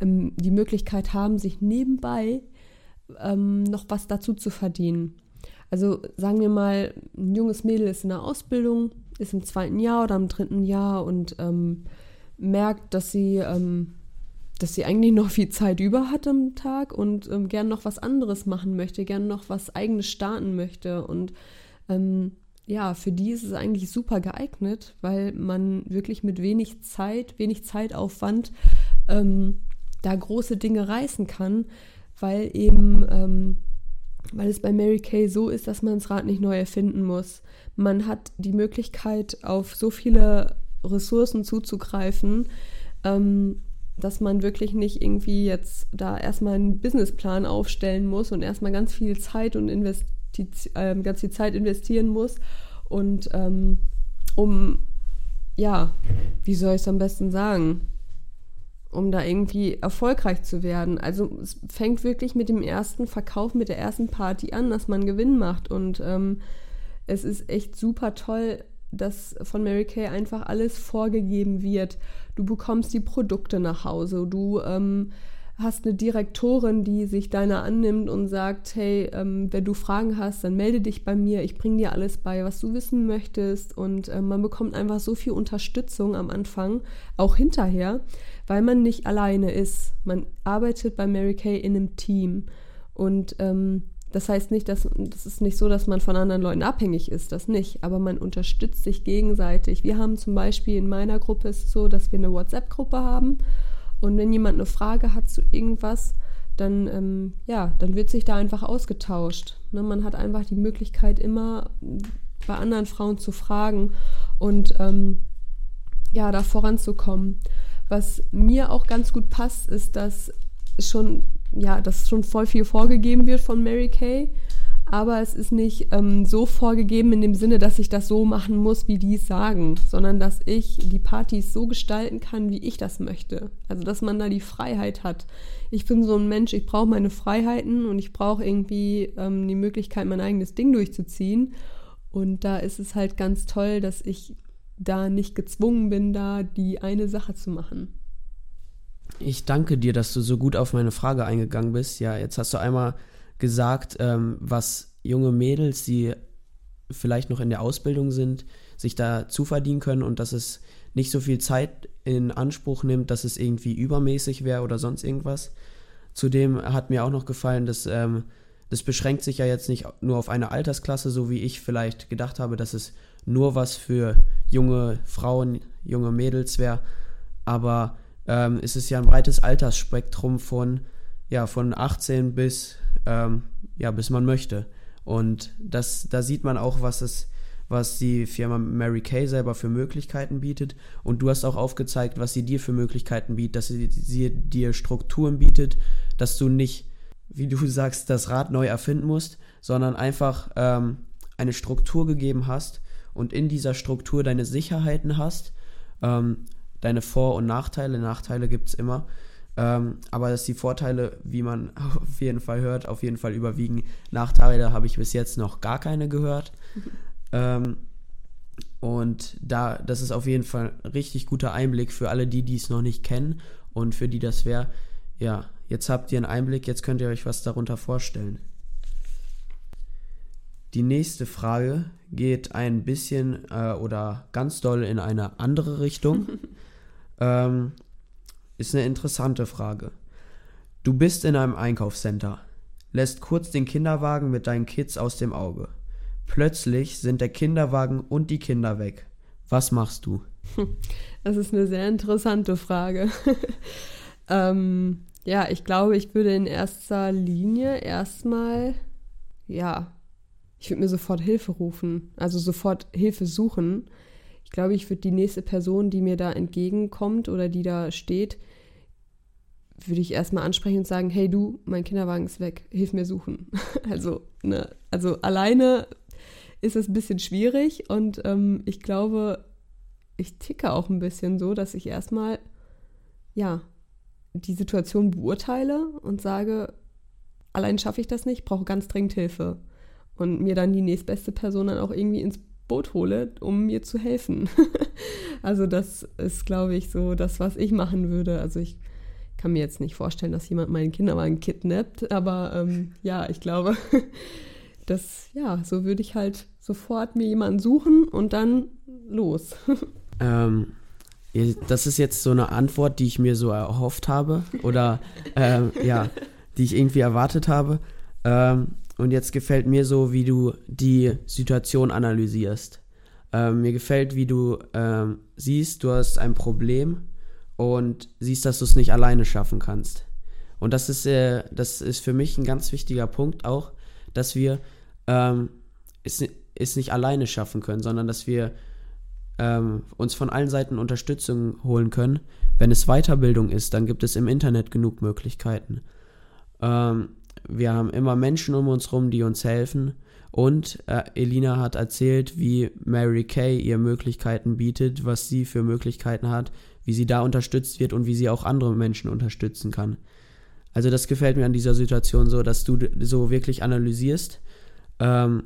ähm, die Möglichkeit haben, sich nebenbei ähm, noch was dazu zu verdienen. Also sagen wir mal, ein junges Mädel ist in der Ausbildung, ist im zweiten Jahr oder im dritten Jahr und ähm, merkt, dass sie, ähm, dass sie eigentlich noch viel Zeit über hat am Tag und ähm, gern noch was anderes machen möchte, gern noch was eigenes starten möchte. Und ähm, ja, für die ist es eigentlich super geeignet, weil man wirklich mit wenig Zeit, wenig Zeitaufwand ähm, da große Dinge reißen kann, weil eben, ähm, weil es bei Mary Kay so ist, dass man das Rad nicht neu erfinden muss. Man hat die Möglichkeit, auf so viele Ressourcen zuzugreifen, ähm, dass man wirklich nicht irgendwie jetzt da erstmal einen Businessplan aufstellen muss und erstmal ganz viel Zeit und investi äh, ganz viel Zeit investieren muss und ähm, um ja, wie soll ich es am besten sagen? Um da irgendwie erfolgreich zu werden. Also es fängt wirklich mit dem ersten Verkauf, mit der ersten Party an, dass man Gewinn macht. Und ähm, es ist echt super toll, dass von Mary Kay einfach alles vorgegeben wird. Du bekommst die Produkte nach Hause, du ähm, hast eine Direktorin, die sich deiner annimmt und sagt, hey, ähm, wenn du Fragen hast, dann melde dich bei mir, ich bringe dir alles bei, was du wissen möchtest. Und äh, man bekommt einfach so viel Unterstützung am Anfang, auch hinterher, weil man nicht alleine ist. Man arbeitet bei Mary Kay in einem Team. Und ähm, das heißt nicht, dass das ist nicht so, dass man von anderen Leuten abhängig ist, das nicht, aber man unterstützt sich gegenseitig. Wir haben zum Beispiel in meiner Gruppe ist es so, dass wir eine WhatsApp-Gruppe haben und wenn jemand eine Frage hat zu irgendwas, dann ähm, ja, dann wird sich da einfach ausgetauscht. Ne? Man hat einfach die Möglichkeit immer bei anderen Frauen zu fragen und ähm, ja, da voranzukommen. Was mir auch ganz gut passt, ist, dass schon ja, dass schon voll viel vorgegeben wird von Mary Kay. Aber es ist nicht ähm, so vorgegeben in dem Sinne, dass ich das so machen muss, wie die es sagen, sondern dass ich die Partys so gestalten kann, wie ich das möchte. Also dass man da die Freiheit hat. Ich bin so ein Mensch, ich brauche meine Freiheiten und ich brauche irgendwie ähm, die Möglichkeit, mein eigenes Ding durchzuziehen. Und da ist es halt ganz toll, dass ich da nicht gezwungen bin, da die eine Sache zu machen. Ich danke dir, dass du so gut auf meine Frage eingegangen bist. Ja, jetzt hast du einmal gesagt, ähm, was junge Mädels, die vielleicht noch in der Ausbildung sind, sich da zuverdienen können und dass es nicht so viel Zeit in Anspruch nimmt, dass es irgendwie übermäßig wäre oder sonst irgendwas. Zudem hat mir auch noch gefallen, dass ähm, das beschränkt sich ja jetzt nicht nur auf eine Altersklasse, so wie ich vielleicht gedacht habe, dass es nur was für junge Frauen, junge Mädels wäre, aber ähm, ist es ja ein breites Altersspektrum von, ja, von 18 bis, ähm, ja, bis man möchte. Und das, da sieht man auch, was es, was die Firma Mary Kay selber für Möglichkeiten bietet. Und du hast auch aufgezeigt, was sie dir für Möglichkeiten bietet, dass sie, sie dir Strukturen bietet, dass du nicht, wie du sagst, das Rad neu erfinden musst, sondern einfach ähm, eine Struktur gegeben hast und in dieser Struktur deine Sicherheiten hast, ähm, deine Vor- und Nachteile. Nachteile gibt es immer. Ähm, aber dass die Vorteile, wie man auf jeden Fall hört, auf jeden Fall überwiegen. Nachteile habe ich bis jetzt noch gar keine gehört. Mhm. Ähm, und da, das ist auf jeden Fall ein richtig guter Einblick für alle, die dies noch nicht kennen und für die das wäre. Ja, jetzt habt ihr einen Einblick, jetzt könnt ihr euch was darunter vorstellen. Die nächste Frage geht ein bisschen äh, oder ganz doll in eine andere Richtung. Ähm, ist eine interessante Frage. Du bist in einem Einkaufscenter, lässt kurz den Kinderwagen mit deinen Kids aus dem Auge. Plötzlich sind der Kinderwagen und die Kinder weg. Was machst du? Das ist eine sehr interessante Frage. ähm, ja, ich glaube, ich würde in erster Linie erstmal, ja, ich würde mir sofort Hilfe rufen, also sofort Hilfe suchen glaube, ich würde die nächste Person, die mir da entgegenkommt oder die da steht, würde ich erstmal ansprechen und sagen, hey du, mein Kinderwagen ist weg, hilf mir suchen. Also, ne, also alleine ist es ein bisschen schwierig und ähm, ich glaube, ich ticke auch ein bisschen so, dass ich erstmal, ja, die Situation beurteile und sage, allein schaffe ich das nicht, brauche ganz dringend Hilfe. Und mir dann die nächstbeste Person dann auch irgendwie ins Boot hole, um mir zu helfen. also das ist, glaube ich, so das, was ich machen würde. Also ich kann mir jetzt nicht vorstellen, dass jemand meinen Kinderwagen kidnappt, aber ähm, ja, ich glaube, das, ja, so würde ich halt sofort mir jemanden suchen und dann los. ähm, das ist jetzt so eine Antwort, die ich mir so erhofft habe oder ähm, ja, die ich irgendwie erwartet habe. Ähm, und jetzt gefällt mir so, wie du die Situation analysierst. Ähm, mir gefällt, wie du ähm, siehst, du hast ein Problem und siehst, dass du es nicht alleine schaffen kannst. Und das ist, äh, das ist für mich ein ganz wichtiger Punkt auch, dass wir ähm, es, es nicht alleine schaffen können, sondern dass wir ähm, uns von allen Seiten Unterstützung holen können. Wenn es Weiterbildung ist, dann gibt es im Internet genug Möglichkeiten. Ähm, wir haben immer Menschen um uns herum, die uns helfen. Und äh, Elina hat erzählt, wie Mary Kay ihr Möglichkeiten bietet, was sie für Möglichkeiten hat, wie sie da unterstützt wird und wie sie auch andere Menschen unterstützen kann. Also das gefällt mir an dieser Situation so, dass du so wirklich analysierst ähm,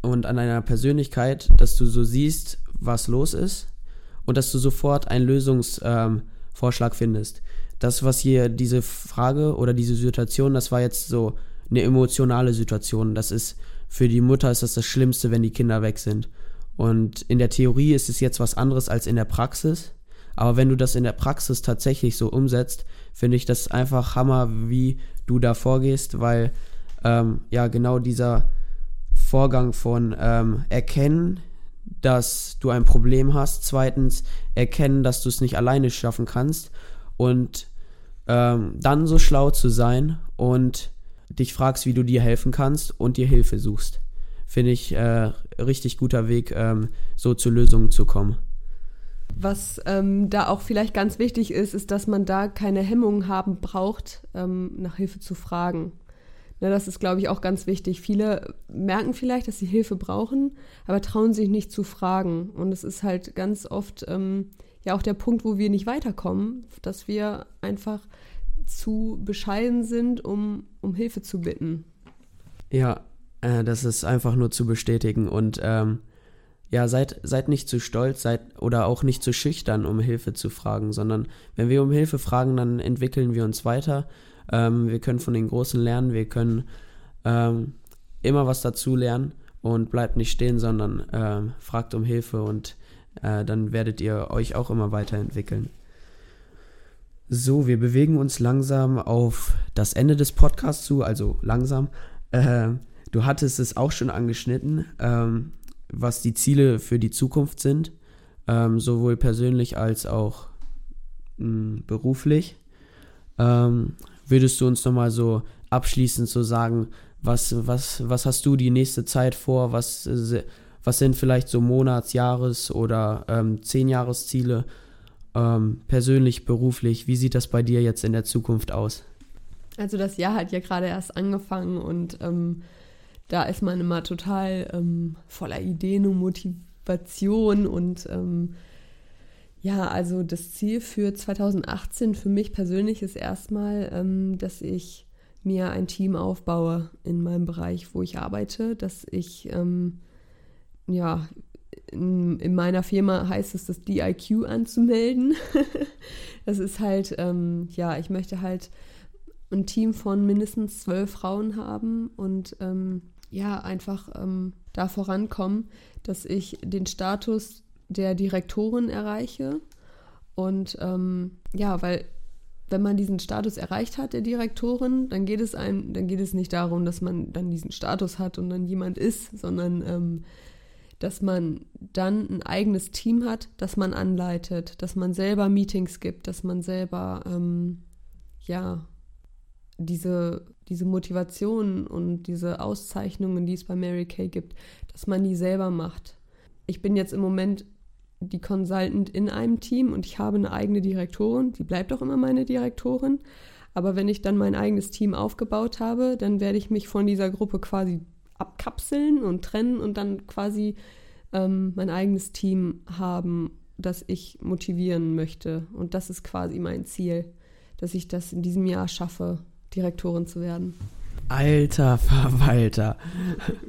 und an deiner Persönlichkeit, dass du so siehst, was los ist und dass du sofort einen Lösungsvorschlag ähm, findest. Das, was hier diese Frage oder diese Situation, das war jetzt so eine emotionale Situation. Das ist für die Mutter ist das das Schlimmste, wenn die Kinder weg sind. Und in der Theorie ist es jetzt was anderes als in der Praxis. Aber wenn du das in der Praxis tatsächlich so umsetzt, finde ich das einfach Hammer, wie du da vorgehst, weil ähm, ja genau dieser Vorgang von ähm, erkennen, dass du ein Problem hast, zweitens erkennen, dass du es nicht alleine schaffen kannst und ähm, dann so schlau zu sein und dich fragst, wie du dir helfen kannst und dir Hilfe suchst. Finde ich äh, richtig guter Weg, ähm, so zu Lösungen zu kommen. Was ähm, da auch vielleicht ganz wichtig ist, ist, dass man da keine Hemmungen haben braucht, ähm, nach Hilfe zu fragen. Ne, das ist, glaube ich, auch ganz wichtig. Viele merken vielleicht, dass sie Hilfe brauchen, aber trauen sich nicht zu fragen. Und es ist halt ganz oft ähm, ja auch der Punkt, wo wir nicht weiterkommen, dass wir einfach zu bescheiden sind, um, um Hilfe zu bitten. Ja, äh, das ist einfach nur zu bestätigen. Und ähm, ja, seid, seid nicht zu stolz, seid oder auch nicht zu schüchtern, um Hilfe zu fragen, sondern wenn wir um Hilfe fragen, dann entwickeln wir uns weiter. Ähm, wir können von den Großen lernen, wir können ähm, immer was dazu lernen und bleibt nicht stehen, sondern ähm, fragt um Hilfe und äh, dann werdet ihr euch auch immer weiterentwickeln. So, wir bewegen uns langsam auf das Ende des Podcasts zu, also langsam. Äh, du hattest es auch schon angeschnitten. Ähm, was die Ziele für die Zukunft sind, ähm, sowohl persönlich als auch mh, hm, beruflich. Ähm, würdest du uns nochmal so abschließend so sagen, was, was, was hast du die nächste Zeit vor? Was, was sind vielleicht so Monats-, Jahres- oder ähm, Zehn-Jahres-Ziele? Ähm, persönlich, beruflich, wie sieht das bei dir jetzt in der Zukunft aus? Also das Jahr hat ja gerade erst angefangen und ähm, da ist man immer total ähm, voller Ideen und Motivation und ähm, ja, also das Ziel für 2018 für mich persönlich ist erstmal, ähm, dass ich mir ein Team aufbaue in meinem Bereich, wo ich arbeite, dass ich ähm, ja in, in, meiner Firma heißt es, das DIQ anzumelden. das ist halt, ähm, ja, ich möchte halt ein Team von mindestens zwölf Frauen haben und ähm, ja, einfach ähm, da vorankommen, dass ich den Status der Direktorin erreiche. Und ähm, ja, weil wenn man diesen Status erreicht hat, der Direktorin, dann geht es einem, dann geht es nicht darum, dass man dann diesen Status hat und dann jemand ist, sondern ähm, dass man dann ein eigenes Team hat, das man anleitet, dass man selber Meetings gibt, dass man selber ähm, ja diese, diese Motivation und diese Auszeichnungen, die es bei Mary Kay gibt, dass man die selber macht. Ich bin jetzt im Moment die Consultant in einem Team und ich habe eine eigene Direktorin, die bleibt auch immer meine Direktorin. Aber wenn ich dann mein eigenes Team aufgebaut habe, dann werde ich mich von dieser Gruppe quasi abkapseln und trennen und dann quasi ähm, mein eigenes Team haben, das ich motivieren möchte. Und das ist quasi mein Ziel, dass ich das in diesem Jahr schaffe, Direktorin zu werden. Alter Verwalter.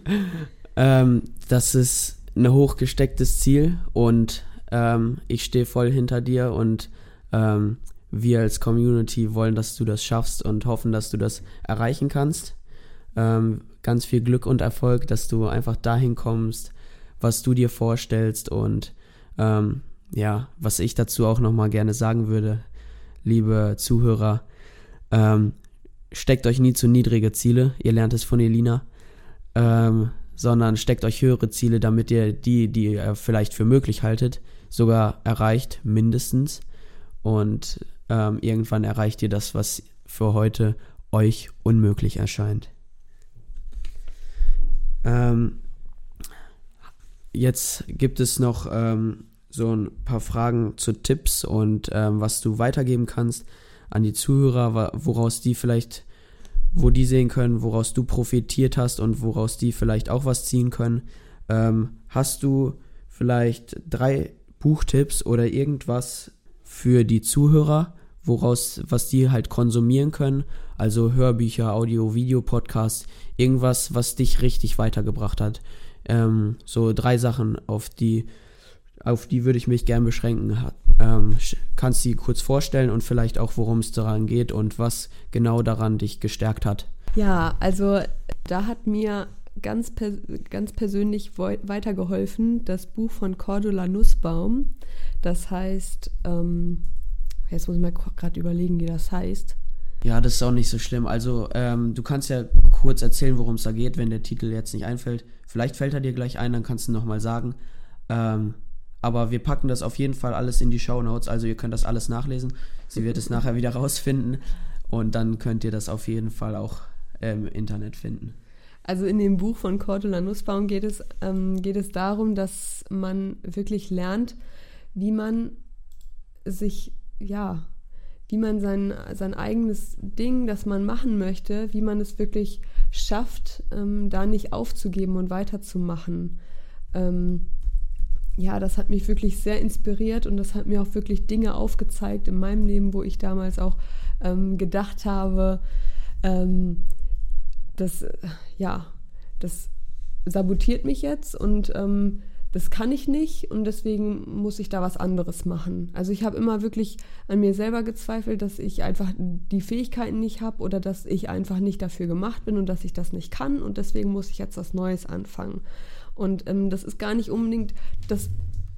ähm, das ist ein hochgestecktes Ziel und ähm, ich stehe voll hinter dir und ähm, wir als Community wollen, dass du das schaffst und hoffen, dass du das erreichen kannst. Ähm, ganz viel Glück und Erfolg, dass du einfach dahin kommst, was du dir vorstellst und ähm, ja, was ich dazu auch nochmal gerne sagen würde, liebe Zuhörer, ähm, steckt euch nie zu niedrige Ziele, ihr lernt es von Elina, ähm, sondern steckt euch höhere Ziele, damit ihr die, die ihr vielleicht für möglich haltet, sogar erreicht, mindestens. Und ähm, irgendwann erreicht ihr das, was für heute euch unmöglich erscheint. Ähm, jetzt gibt es noch ähm, so ein paar Fragen zu Tipps und ähm, was du weitergeben kannst an die Zuhörer, woraus die vielleicht, wo die sehen können, woraus du profitiert hast und woraus die vielleicht auch was ziehen können. Ähm, hast du vielleicht drei Buchtipps oder irgendwas für die Zuhörer, woraus, was die halt konsumieren können? Also Hörbücher, Audio, Video, Podcasts, irgendwas, was dich richtig weitergebracht hat. Ähm, so drei Sachen, auf die auf die würde ich mich gern beschränken. Ähm, kannst du die kurz vorstellen und vielleicht auch, worum es daran geht und was genau daran dich gestärkt hat? Ja, also da hat mir ganz, pers ganz persönlich weitergeholfen das Buch von Cordula Nussbaum. Das heißt, ähm, jetzt muss ich mal gerade überlegen, wie das heißt. Ja, das ist auch nicht so schlimm. Also, ähm, du kannst ja kurz erzählen, worum es da geht, wenn der Titel jetzt nicht einfällt. Vielleicht fällt er dir gleich ein, dann kannst du nochmal sagen. Ähm, aber wir packen das auf jeden Fall alles in die Show Notes, also ihr könnt das alles nachlesen. Sie wird es nachher wieder rausfinden und dann könnt ihr das auf jeden Fall auch im Internet finden. Also in dem Buch von Cordula Nussbaum geht es, ähm, geht es darum, dass man wirklich lernt, wie man sich, ja, wie man sein, sein eigenes Ding, das man machen möchte, wie man es wirklich schafft, ähm, da nicht aufzugeben und weiterzumachen. Ähm, ja, das hat mich wirklich sehr inspiriert und das hat mir auch wirklich Dinge aufgezeigt in meinem Leben, wo ich damals auch ähm, gedacht habe, ähm, das, ja, das sabotiert mich jetzt und ähm, das kann ich nicht und deswegen muss ich da was anderes machen. Also ich habe immer wirklich an mir selber gezweifelt, dass ich einfach die Fähigkeiten nicht habe oder dass ich einfach nicht dafür gemacht bin und dass ich das nicht kann und deswegen muss ich jetzt was Neues anfangen. Und ähm, das ist gar nicht unbedingt, das,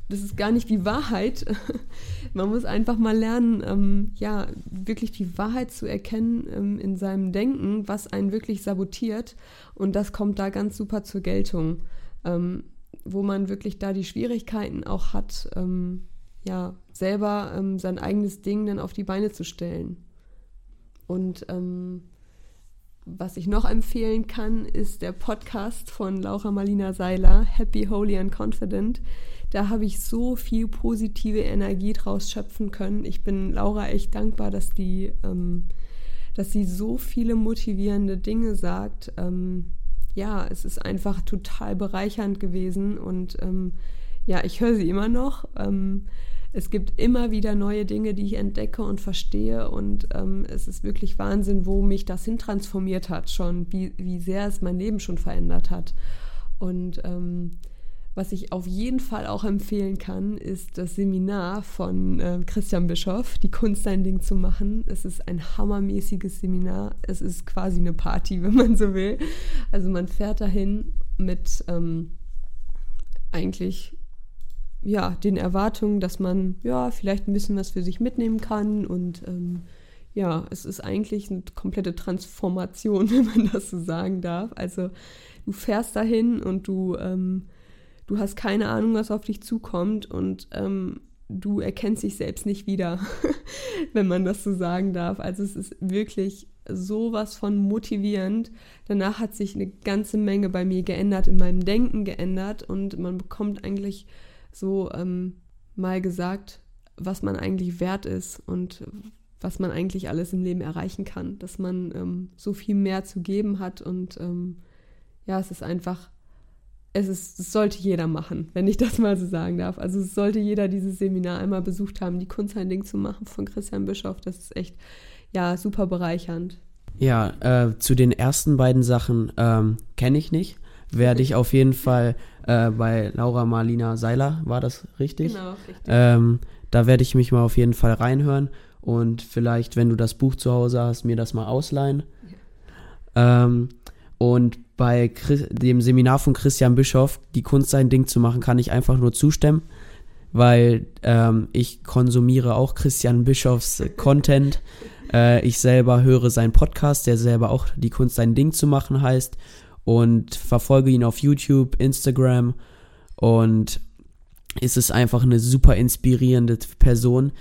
das ist gar nicht die Wahrheit. Man muss einfach mal lernen, ähm, ja, wirklich die Wahrheit zu erkennen ähm, in seinem Denken, was einen wirklich sabotiert. Und das kommt da ganz super zur Geltung, ähm, wo man wirklich da die Schwierigkeiten auch hat, ähm, ja, selber ähm, sein eigenes Ding dann auf die Beine zu stellen. Und ähm, was ich noch empfehlen kann, ist der Podcast von Laura Marlina Seiler, Happy, Holy and Confident. Da habe ich so viel positive Energie draus schöpfen können. Ich bin Laura echt dankbar, dass die, ähm, dass sie so viele motivierende Dinge sagt. Ähm, ja, es ist einfach total bereichernd gewesen und ähm, ja, ich höre sie immer noch. Ähm, es gibt immer wieder neue Dinge, die ich entdecke und verstehe. Und ähm, es ist wirklich Wahnsinn, wo mich das hin transformiert hat schon, wie, wie sehr es mein Leben schon verändert hat. Und ähm, was ich auf jeden Fall auch empfehlen kann, ist das Seminar von äh, Christian Bischoff, die Kunst sein Ding zu machen. Es ist ein hammermäßiges Seminar. Es ist quasi eine Party, wenn man so will. Also man fährt dahin mit ähm, eigentlich ja, den Erwartungen, dass man ja vielleicht ein bisschen was für sich mitnehmen kann und ähm, ja, es ist eigentlich eine komplette Transformation, wenn man das so sagen darf. Also du fährst dahin und du, ähm, du hast keine Ahnung, was auf dich zukommt und ähm, du erkennst dich selbst nicht wieder, wenn man das so sagen darf. Also es ist wirklich sowas von motivierend. Danach hat sich eine ganze Menge bei mir geändert, in meinem Denken geändert und man bekommt eigentlich so, ähm, mal gesagt, was man eigentlich wert ist und was man eigentlich alles im Leben erreichen kann, dass man ähm, so viel mehr zu geben hat und ähm, ja, es ist einfach, es ist, es sollte jeder machen, wenn ich das mal so sagen darf. Also es sollte jeder dieses Seminar einmal besucht haben, die Kunst ein Ding zu machen von Christian Bischof. Das ist echt, ja, super bereichernd. Ja, äh, zu den ersten beiden Sachen ähm, kenne ich nicht. Werde ich auf jeden Fall äh, bei Laura Marlina Seiler, war das richtig? Genau, richtig. Ähm, da werde ich mich mal auf jeden Fall reinhören und vielleicht, wenn du das Buch zu Hause hast, mir das mal ausleihen. Ähm, und bei Chris, dem Seminar von Christian Bischoff, die Kunst sein Ding zu machen, kann ich einfach nur zustimmen, weil ähm, ich konsumiere auch Christian Bischofs Content. Äh, ich selber höre seinen Podcast, der selber auch die Kunst sein Ding zu machen heißt und verfolge ihn auf YouTube, Instagram und es ist einfach eine super inspirierende Person,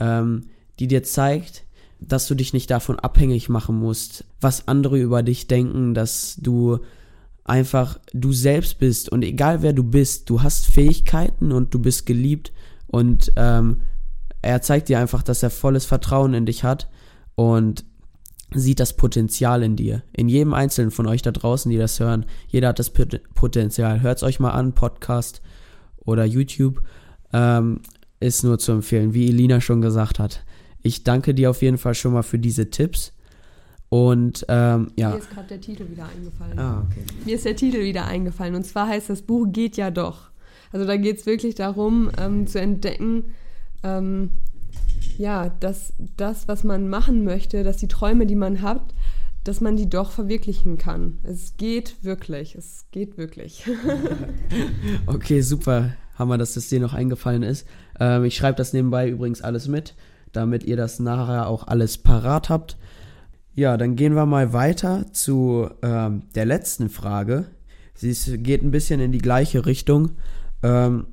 ähm, die dir zeigt, dass du dich nicht davon abhängig machen musst, was andere über dich denken, dass du einfach du selbst bist und egal wer du bist, du hast Fähigkeiten und du bist geliebt und ähm, er zeigt dir einfach, dass er volles Vertrauen in dich hat und sieht das Potenzial in dir. In jedem einzelnen von euch da draußen, die das hören, jeder hat das Potenzial. Hört es euch mal an, Podcast oder YouTube. Ähm, ist nur zu empfehlen, wie Elina schon gesagt hat. Ich danke dir auf jeden Fall schon mal für diese Tipps. Und ähm, ja. Mir ist gerade der Titel wieder eingefallen. Ah, okay. Mir ist der Titel wieder eingefallen. Und zwar heißt das Buch Geht ja doch. Also da geht es wirklich darum, ähm, zu entdecken, ähm, ja, dass das, was man machen möchte, dass die Träume, die man hat, dass man die doch verwirklichen kann. Es geht wirklich, es geht wirklich. okay, super. Hammer, dass das dir noch eingefallen ist. Ähm, ich schreibe das nebenbei übrigens alles mit damit ihr das nachher auch alles parat habt. Ja, dann gehen wir mal weiter zu ähm, der letzten Frage. Sie geht ein bisschen in die gleiche Richtung. Ähm,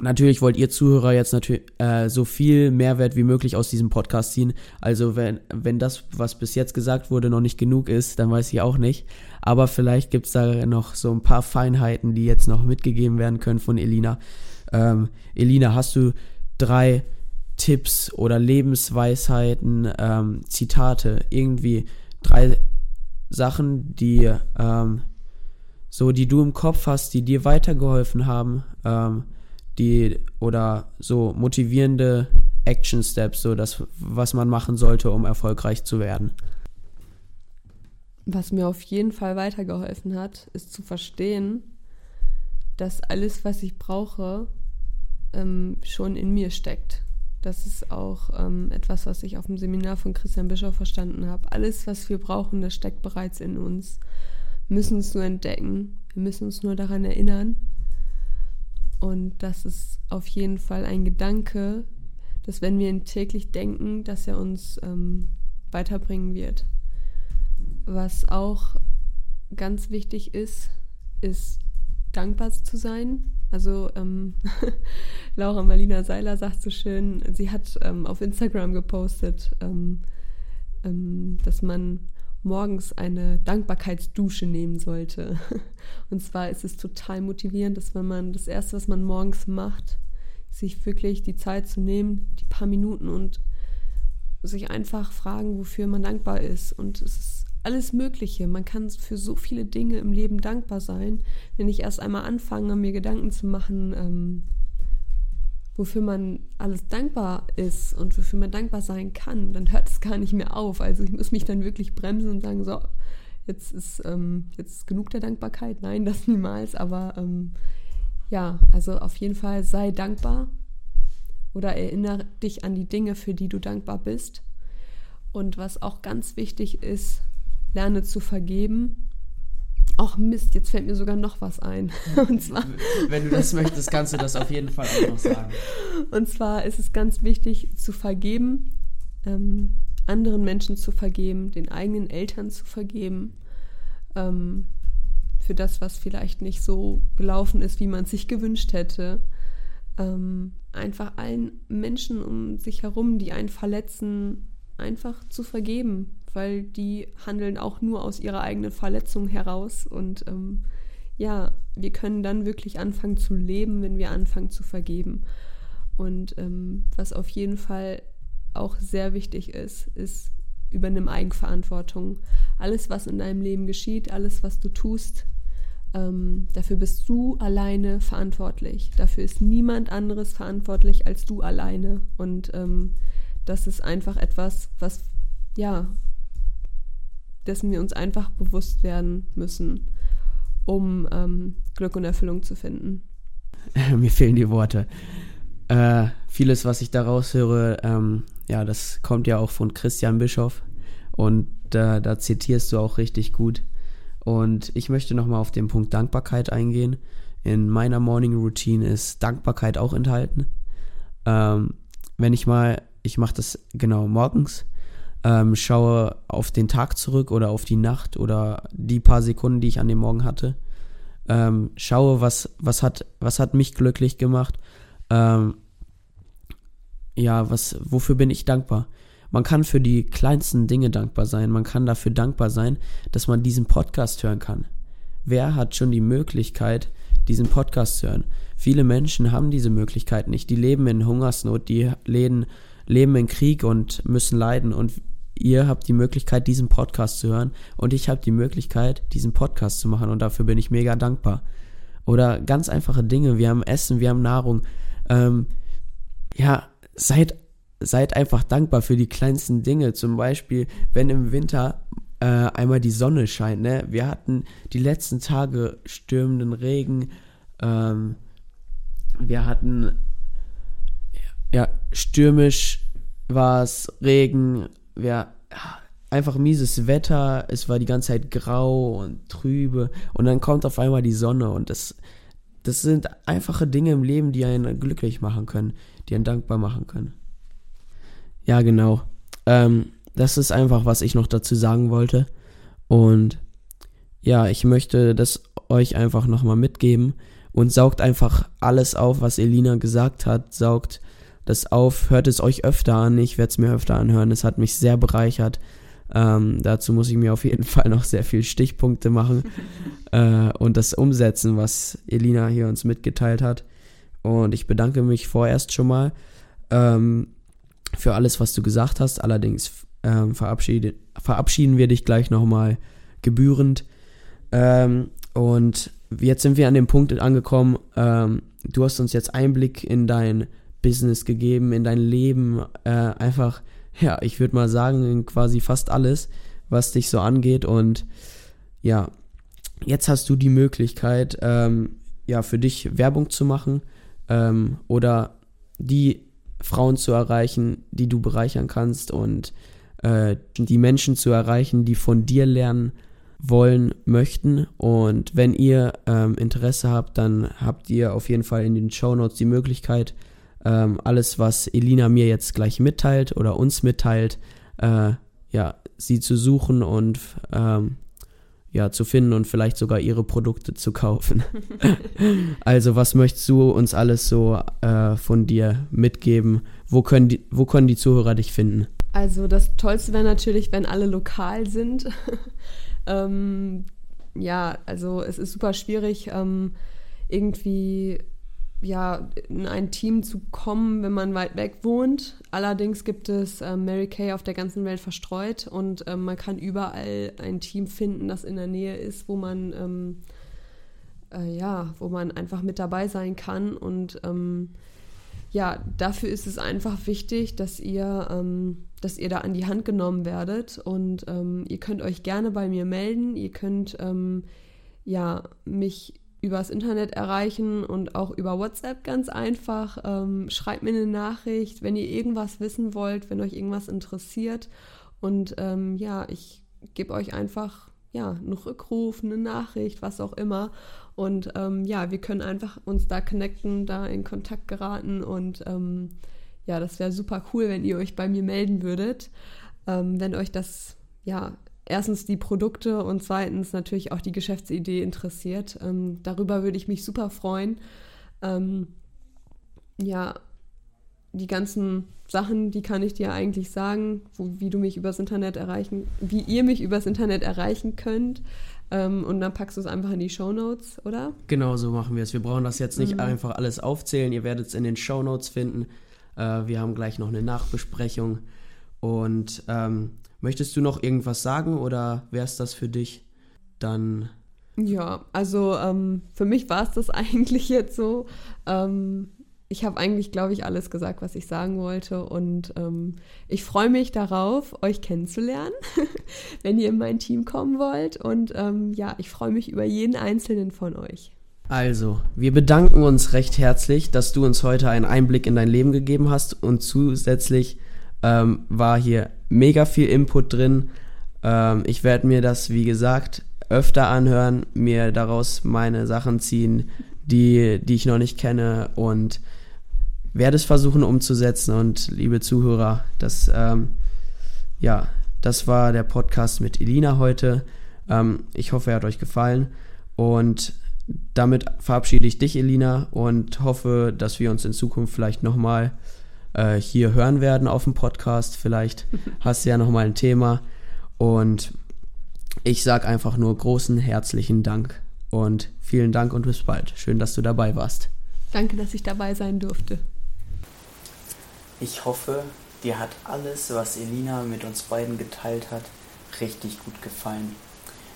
natürlich wollt ihr Zuhörer jetzt natürlich äh, so viel Mehrwert wie möglich aus diesem Podcast ziehen. Also wenn, wenn das, was bis jetzt gesagt wurde, noch nicht genug ist, dann weiß ich auch nicht. Aber vielleicht gibt es da noch so ein paar Feinheiten, die jetzt noch mitgegeben werden können von Elina. Ähm, Elina, hast du drei Tipps oder Lebensweisheiten, ähm, Zitate, irgendwie drei Sachen, die ähm, so, die du im Kopf hast, die dir weitergeholfen haben, ähm, die oder so motivierende Action Steps, so das, was man machen sollte, um erfolgreich zu werden. Was mir auf jeden Fall weitergeholfen hat, ist zu verstehen, dass alles, was ich brauche, ähm, schon in mir steckt. Das ist auch ähm, etwas, was ich auf dem Seminar von Christian Bischof verstanden habe. Alles, was wir brauchen, das steckt bereits in uns. Wir müssen es nur entdecken. Wir müssen uns nur daran erinnern. Und das ist auf jeden Fall ein Gedanke, dass wenn wir ihn täglich denken, dass er uns ähm, weiterbringen wird. Was auch ganz wichtig ist, ist dankbar zu sein also ähm, Laura Marlina Seiler sagt so schön, sie hat ähm, auf Instagram gepostet, ähm, ähm dass man morgens eine Dankbarkeitsdusche nehmen sollte. Und zwar ist es total motivierend, dass wenn man das Erste, was man morgens macht, sich wirklich die Zeit zu nehmen, die paar Minuten und sich einfach fragen, wofür man dankbar ist. Und es ist alles Mögliche. Man kann für so viele Dinge im Leben dankbar sein. Wenn ich erst einmal anfange, mir Gedanken zu machen, ähm, wofür man alles dankbar ist und wofür man dankbar sein kann, dann hört es gar nicht mehr auf. Also ich muss mich dann wirklich bremsen und sagen, so, jetzt ist ähm, jetzt genug der Dankbarkeit. Nein, das niemals. Aber ähm, ja, also auf jeden Fall sei dankbar oder erinnere dich an die Dinge, für die du dankbar bist. Und was auch ganz wichtig ist, lerne zu vergeben. Ach Mist, jetzt fällt mir sogar noch was ein. Und zwar, Wenn du das möchtest, kannst du das auf jeden Fall auch noch sagen. Und zwar ist es ganz wichtig zu vergeben, ähm, anderen Menschen zu vergeben, den eigenen Eltern zu vergeben, ähm, für das, was vielleicht nicht so gelaufen ist, wie man sich gewünscht hätte. Ähm, einfach allen Menschen um sich herum, die einen verletzen, einfach zu vergeben, weil die handeln auch nur aus ihrer eigenen Verletzung heraus. Und ähm, ja, wir können dann wirklich anfangen zu leben, wenn wir anfangen zu vergeben. Und ähm, was auf jeden Fall auch sehr wichtig ist, ist, übernimm Eigenverantwortung. Alles, was in deinem Leben geschieht, alles, was du tust, ähm, dafür bist du alleine verantwortlich. Dafür ist niemand anderes verantwortlich als du alleine. Und ähm, das ist einfach etwas, was, ja, dessen wir uns einfach bewusst werden müssen, um ähm, Glück und Erfüllung zu finden. Mir fehlen die Worte. Äh, vieles, was ich daraus höre, ähm, ja, das kommt ja auch von Christian Bischof und äh, da zitierst du auch richtig gut. Und ich möchte nochmal auf den Punkt Dankbarkeit eingehen. In meiner Morning Routine ist Dankbarkeit auch enthalten. Ähm, wenn ich mal, ich mache das genau morgens, ähm, schaue auf den Tag zurück oder auf die Nacht oder die paar Sekunden, die ich an dem Morgen hatte, ähm, schaue, was, was, hat, was hat mich glücklich gemacht, ähm, ja, was, wofür bin ich dankbar? Man kann für die kleinsten Dinge dankbar sein. Man kann dafür dankbar sein, dass man diesen Podcast hören kann. Wer hat schon die Möglichkeit, diesen Podcast zu hören? Viele Menschen haben diese Möglichkeit nicht. Die leben in Hungersnot, die leben, leben in Krieg und müssen leiden. Und ihr habt die Möglichkeit, diesen Podcast zu hören. Und ich habe die Möglichkeit, diesen Podcast zu machen. Und dafür bin ich mega dankbar. Oder ganz einfache Dinge. Wir haben Essen, wir haben Nahrung. Ähm, ja, seid, seid einfach dankbar für die kleinsten Dinge. Zum Beispiel, wenn im Winter äh, einmal die Sonne scheint. Ne? Wir hatten die letzten Tage stürmenden Regen. Ähm, wir hatten ja stürmisch war es, Regen, wir einfach mieses Wetter, es war die ganze Zeit grau und trübe und dann kommt auf einmal die Sonne und das das sind einfache Dinge im Leben, die einen glücklich machen können, die einen dankbar machen können. Ja, genau. Ähm, das ist einfach, was ich noch dazu sagen wollte. Und ja, ich möchte das euch einfach nochmal mitgeben und saugt einfach alles auf, was Elina gesagt hat. Saugt das auf, hört es euch öfter an. Ich werde es mir öfter anhören. Es hat mich sehr bereichert. Ähm, dazu muss ich mir auf jeden Fall noch sehr viel Stichpunkte machen äh, und das umsetzen, was Elina hier uns mitgeteilt hat. Und ich bedanke mich vorerst schon mal ähm, für alles, was du gesagt hast. Allerdings ähm, verabschiede, verabschieden wir dich gleich nochmal gebührend. Ähm, und jetzt sind wir an dem Punkt angekommen. Ähm, du hast uns jetzt Einblick in dein Business gegeben, in dein Leben. Äh, einfach ja, ich würde mal sagen, quasi fast alles, was dich so angeht. Und ja, jetzt hast du die Möglichkeit, ähm, ja, für dich Werbung zu machen ähm, oder die Frauen zu erreichen, die du bereichern kannst und äh, die Menschen zu erreichen, die von dir lernen wollen, möchten. Und wenn ihr ähm, Interesse habt, dann habt ihr auf jeden Fall in den Show Notes die Möglichkeit, ähm, alles, was Elina mir jetzt gleich mitteilt oder uns mitteilt, äh, ja, sie zu suchen und ähm, ja, zu finden und vielleicht sogar ihre Produkte zu kaufen. also, was möchtest du uns alles so äh, von dir mitgeben? Wo können, die, wo können die Zuhörer dich finden? Also, das Tollste wäre natürlich, wenn alle lokal sind. ähm, ja, also es ist super schwierig, ähm, irgendwie ja, in ein Team zu kommen, wenn man weit weg wohnt. Allerdings gibt es äh, Mary Kay auf der ganzen Welt verstreut und äh, man kann überall ein Team finden, das in der Nähe ist, wo man ähm, äh, ja, wo man einfach mit dabei sein kann. Und ähm, ja, dafür ist es einfach wichtig, dass ihr, ähm, dass ihr da an die Hand genommen werdet. Und ähm, ihr könnt euch gerne bei mir melden. Ihr könnt ähm, ja mich übers Internet erreichen und auch über WhatsApp ganz einfach. Ähm, schreibt mir eine Nachricht, wenn ihr irgendwas wissen wollt, wenn euch irgendwas interessiert. Und ähm, ja, ich gebe euch einfach ja, einen Rückruf, eine Nachricht, was auch immer. Und ähm, ja, wir können einfach uns da connecten, da in Kontakt geraten. Und ähm, ja, das wäre super cool, wenn ihr euch bei mir melden würdet, ähm, wenn euch das ja erstens die Produkte und zweitens natürlich auch die Geschäftsidee interessiert. Ähm, darüber würde ich mich super freuen. Ähm, ja, die ganzen Sachen, die kann ich dir eigentlich sagen, wo, wie du mich übers Internet erreichen, wie ihr mich übers Internet erreichen könnt. Ähm, und dann packst du es einfach in die Show Notes, oder? Genau so machen wir es. Wir brauchen das jetzt nicht mhm. einfach alles aufzählen. Ihr werdet es in den Show Notes finden. Äh, wir haben gleich noch eine Nachbesprechung. Und ähm, möchtest du noch irgendwas sagen oder wäre es das für dich? Dann. Ja, also ähm, für mich war es das eigentlich jetzt so. Ähm, ich habe eigentlich, glaube ich, alles gesagt, was ich sagen wollte. Und ähm, ich freue mich darauf, euch kennenzulernen, wenn ihr in mein Team kommen wollt. Und ähm, ja, ich freue mich über jeden einzelnen von euch. Also, wir bedanken uns recht herzlich, dass du uns heute einen Einblick in dein Leben gegeben hast. Und zusätzlich ähm, war hier mega viel Input drin. Ähm, ich werde mir das, wie gesagt, öfter anhören, mir daraus meine Sachen ziehen, die, die ich noch nicht kenne und werde es versuchen umzusetzen. Und liebe Zuhörer, das, ähm, ja, das war der Podcast mit Elina heute. Ähm, ich hoffe, er hat euch gefallen. Und damit verabschiede ich dich, Elina, und hoffe, dass wir uns in Zukunft vielleicht nochmal äh, hier hören werden auf dem Podcast. Vielleicht hast du ja nochmal ein Thema. Und ich sage einfach nur großen herzlichen Dank und vielen Dank und bis bald. Schön, dass du dabei warst. Danke, dass ich dabei sein durfte. Ich hoffe, dir hat alles, was Elina mit uns beiden geteilt hat, richtig gut gefallen.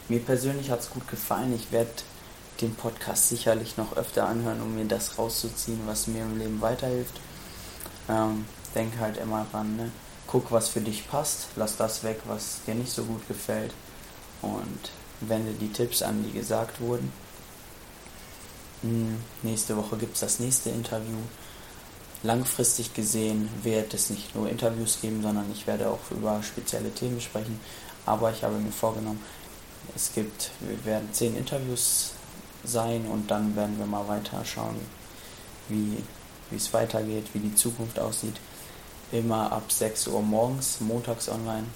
Mir persönlich hat es gut gefallen. Ich werde den Podcast sicherlich noch öfter anhören, um mir das rauszuziehen, was mir im Leben weiterhilft. Ähm, denk halt immer dran, ne? guck, was für dich passt, lass das weg, was dir nicht so gut gefällt und wende die Tipps an, die gesagt wurden. Hm, nächste Woche gibt es das nächste Interview langfristig gesehen wird es nicht nur Interviews geben, sondern ich werde auch über spezielle Themen sprechen. Aber ich habe mir vorgenommen, es gibt, wir werden zehn Interviews sein und dann werden wir mal weiter schauen, wie, wie es weitergeht, wie die Zukunft aussieht. Immer ab 6 Uhr morgens, montags online.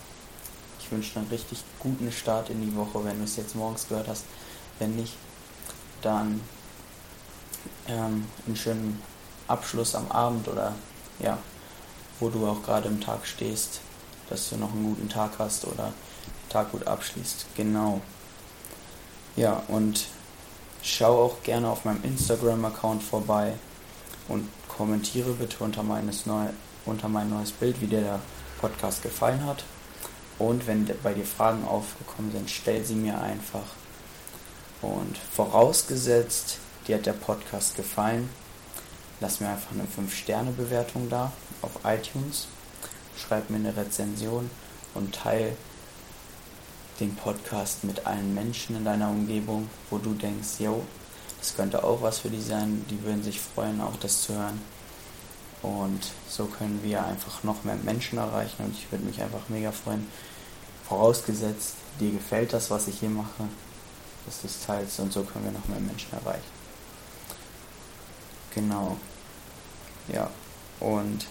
Ich wünsche einen richtig guten Start in die Woche, wenn du es jetzt morgens gehört hast. Wenn nicht, dann ähm, einen schönen Abschluss am Abend oder ja, wo du auch gerade im Tag stehst, dass du noch einen guten Tag hast oder den Tag gut abschließt. Genau. Ja, und schau auch gerne auf meinem Instagram-Account vorbei und kommentiere bitte unter, meines neu, unter mein neues Bild, wie dir der Podcast gefallen hat. Und wenn bei dir Fragen aufgekommen sind, stell sie mir einfach. Und vorausgesetzt, dir hat der Podcast gefallen, lass mir einfach eine 5-Sterne-Bewertung da auf iTunes, schreib mir eine Rezension und teile den Podcast mit allen Menschen in deiner Umgebung, wo du denkst, yo, das könnte auch was für die sein, die würden sich freuen, auch das zu hören. Und so können wir einfach noch mehr Menschen erreichen und ich würde mich einfach mega freuen. Vorausgesetzt, dir gefällt das, was ich hier mache, dass du es teilst und so können wir noch mehr Menschen erreichen. Genau. Ja, und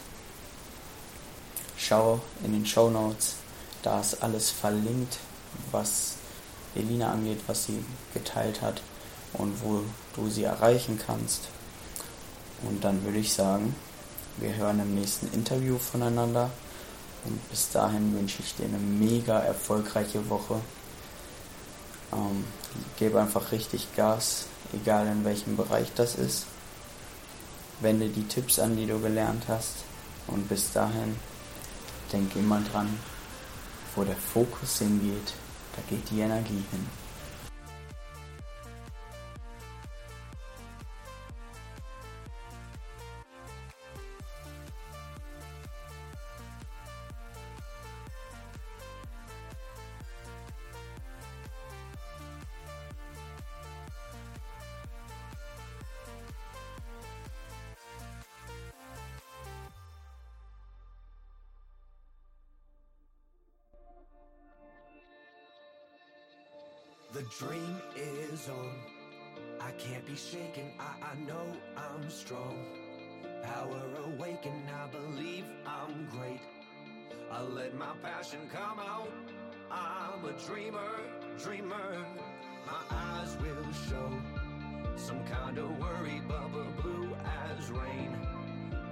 schau in den Show Notes, da ist alles verlinkt, was Elina angeht, was sie geteilt hat und wo du sie erreichen kannst. Und dann würde ich sagen, wir hören im nächsten Interview voneinander. Und bis dahin wünsche ich dir eine mega erfolgreiche Woche. Ähm, gebe einfach richtig Gas, egal in welchem Bereich das ist. Wende die Tipps an, die du gelernt hast. Und bis dahin, denk immer dran, wo der Fokus hingeht, da geht die Energie hin. The dream is on. I can't be shaken. I, I know I'm strong. Power awaken. I believe I'm great. I let my passion come out. I'm a dreamer, dreamer. My eyes will show some kind of worry, bubble blue as rain.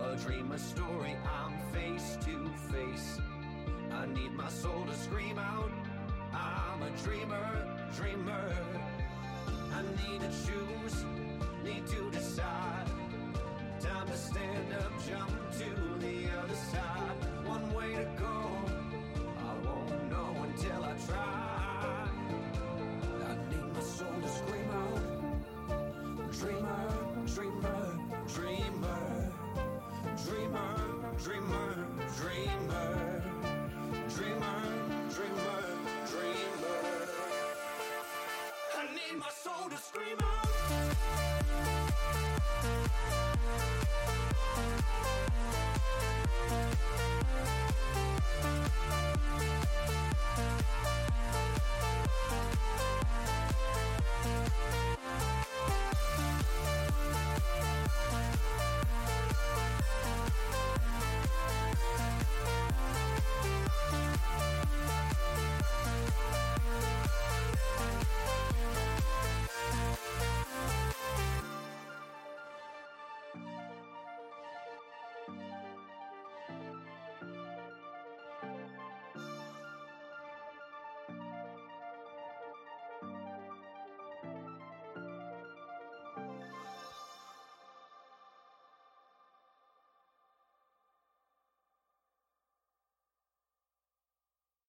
A dream, a story. I'm face to face. I need my soul to scream out. I'm a dreamer. Dreamer. I need to choose, need to decide. Time to stand up, jump to the other side. One way to go, I won't know until I try.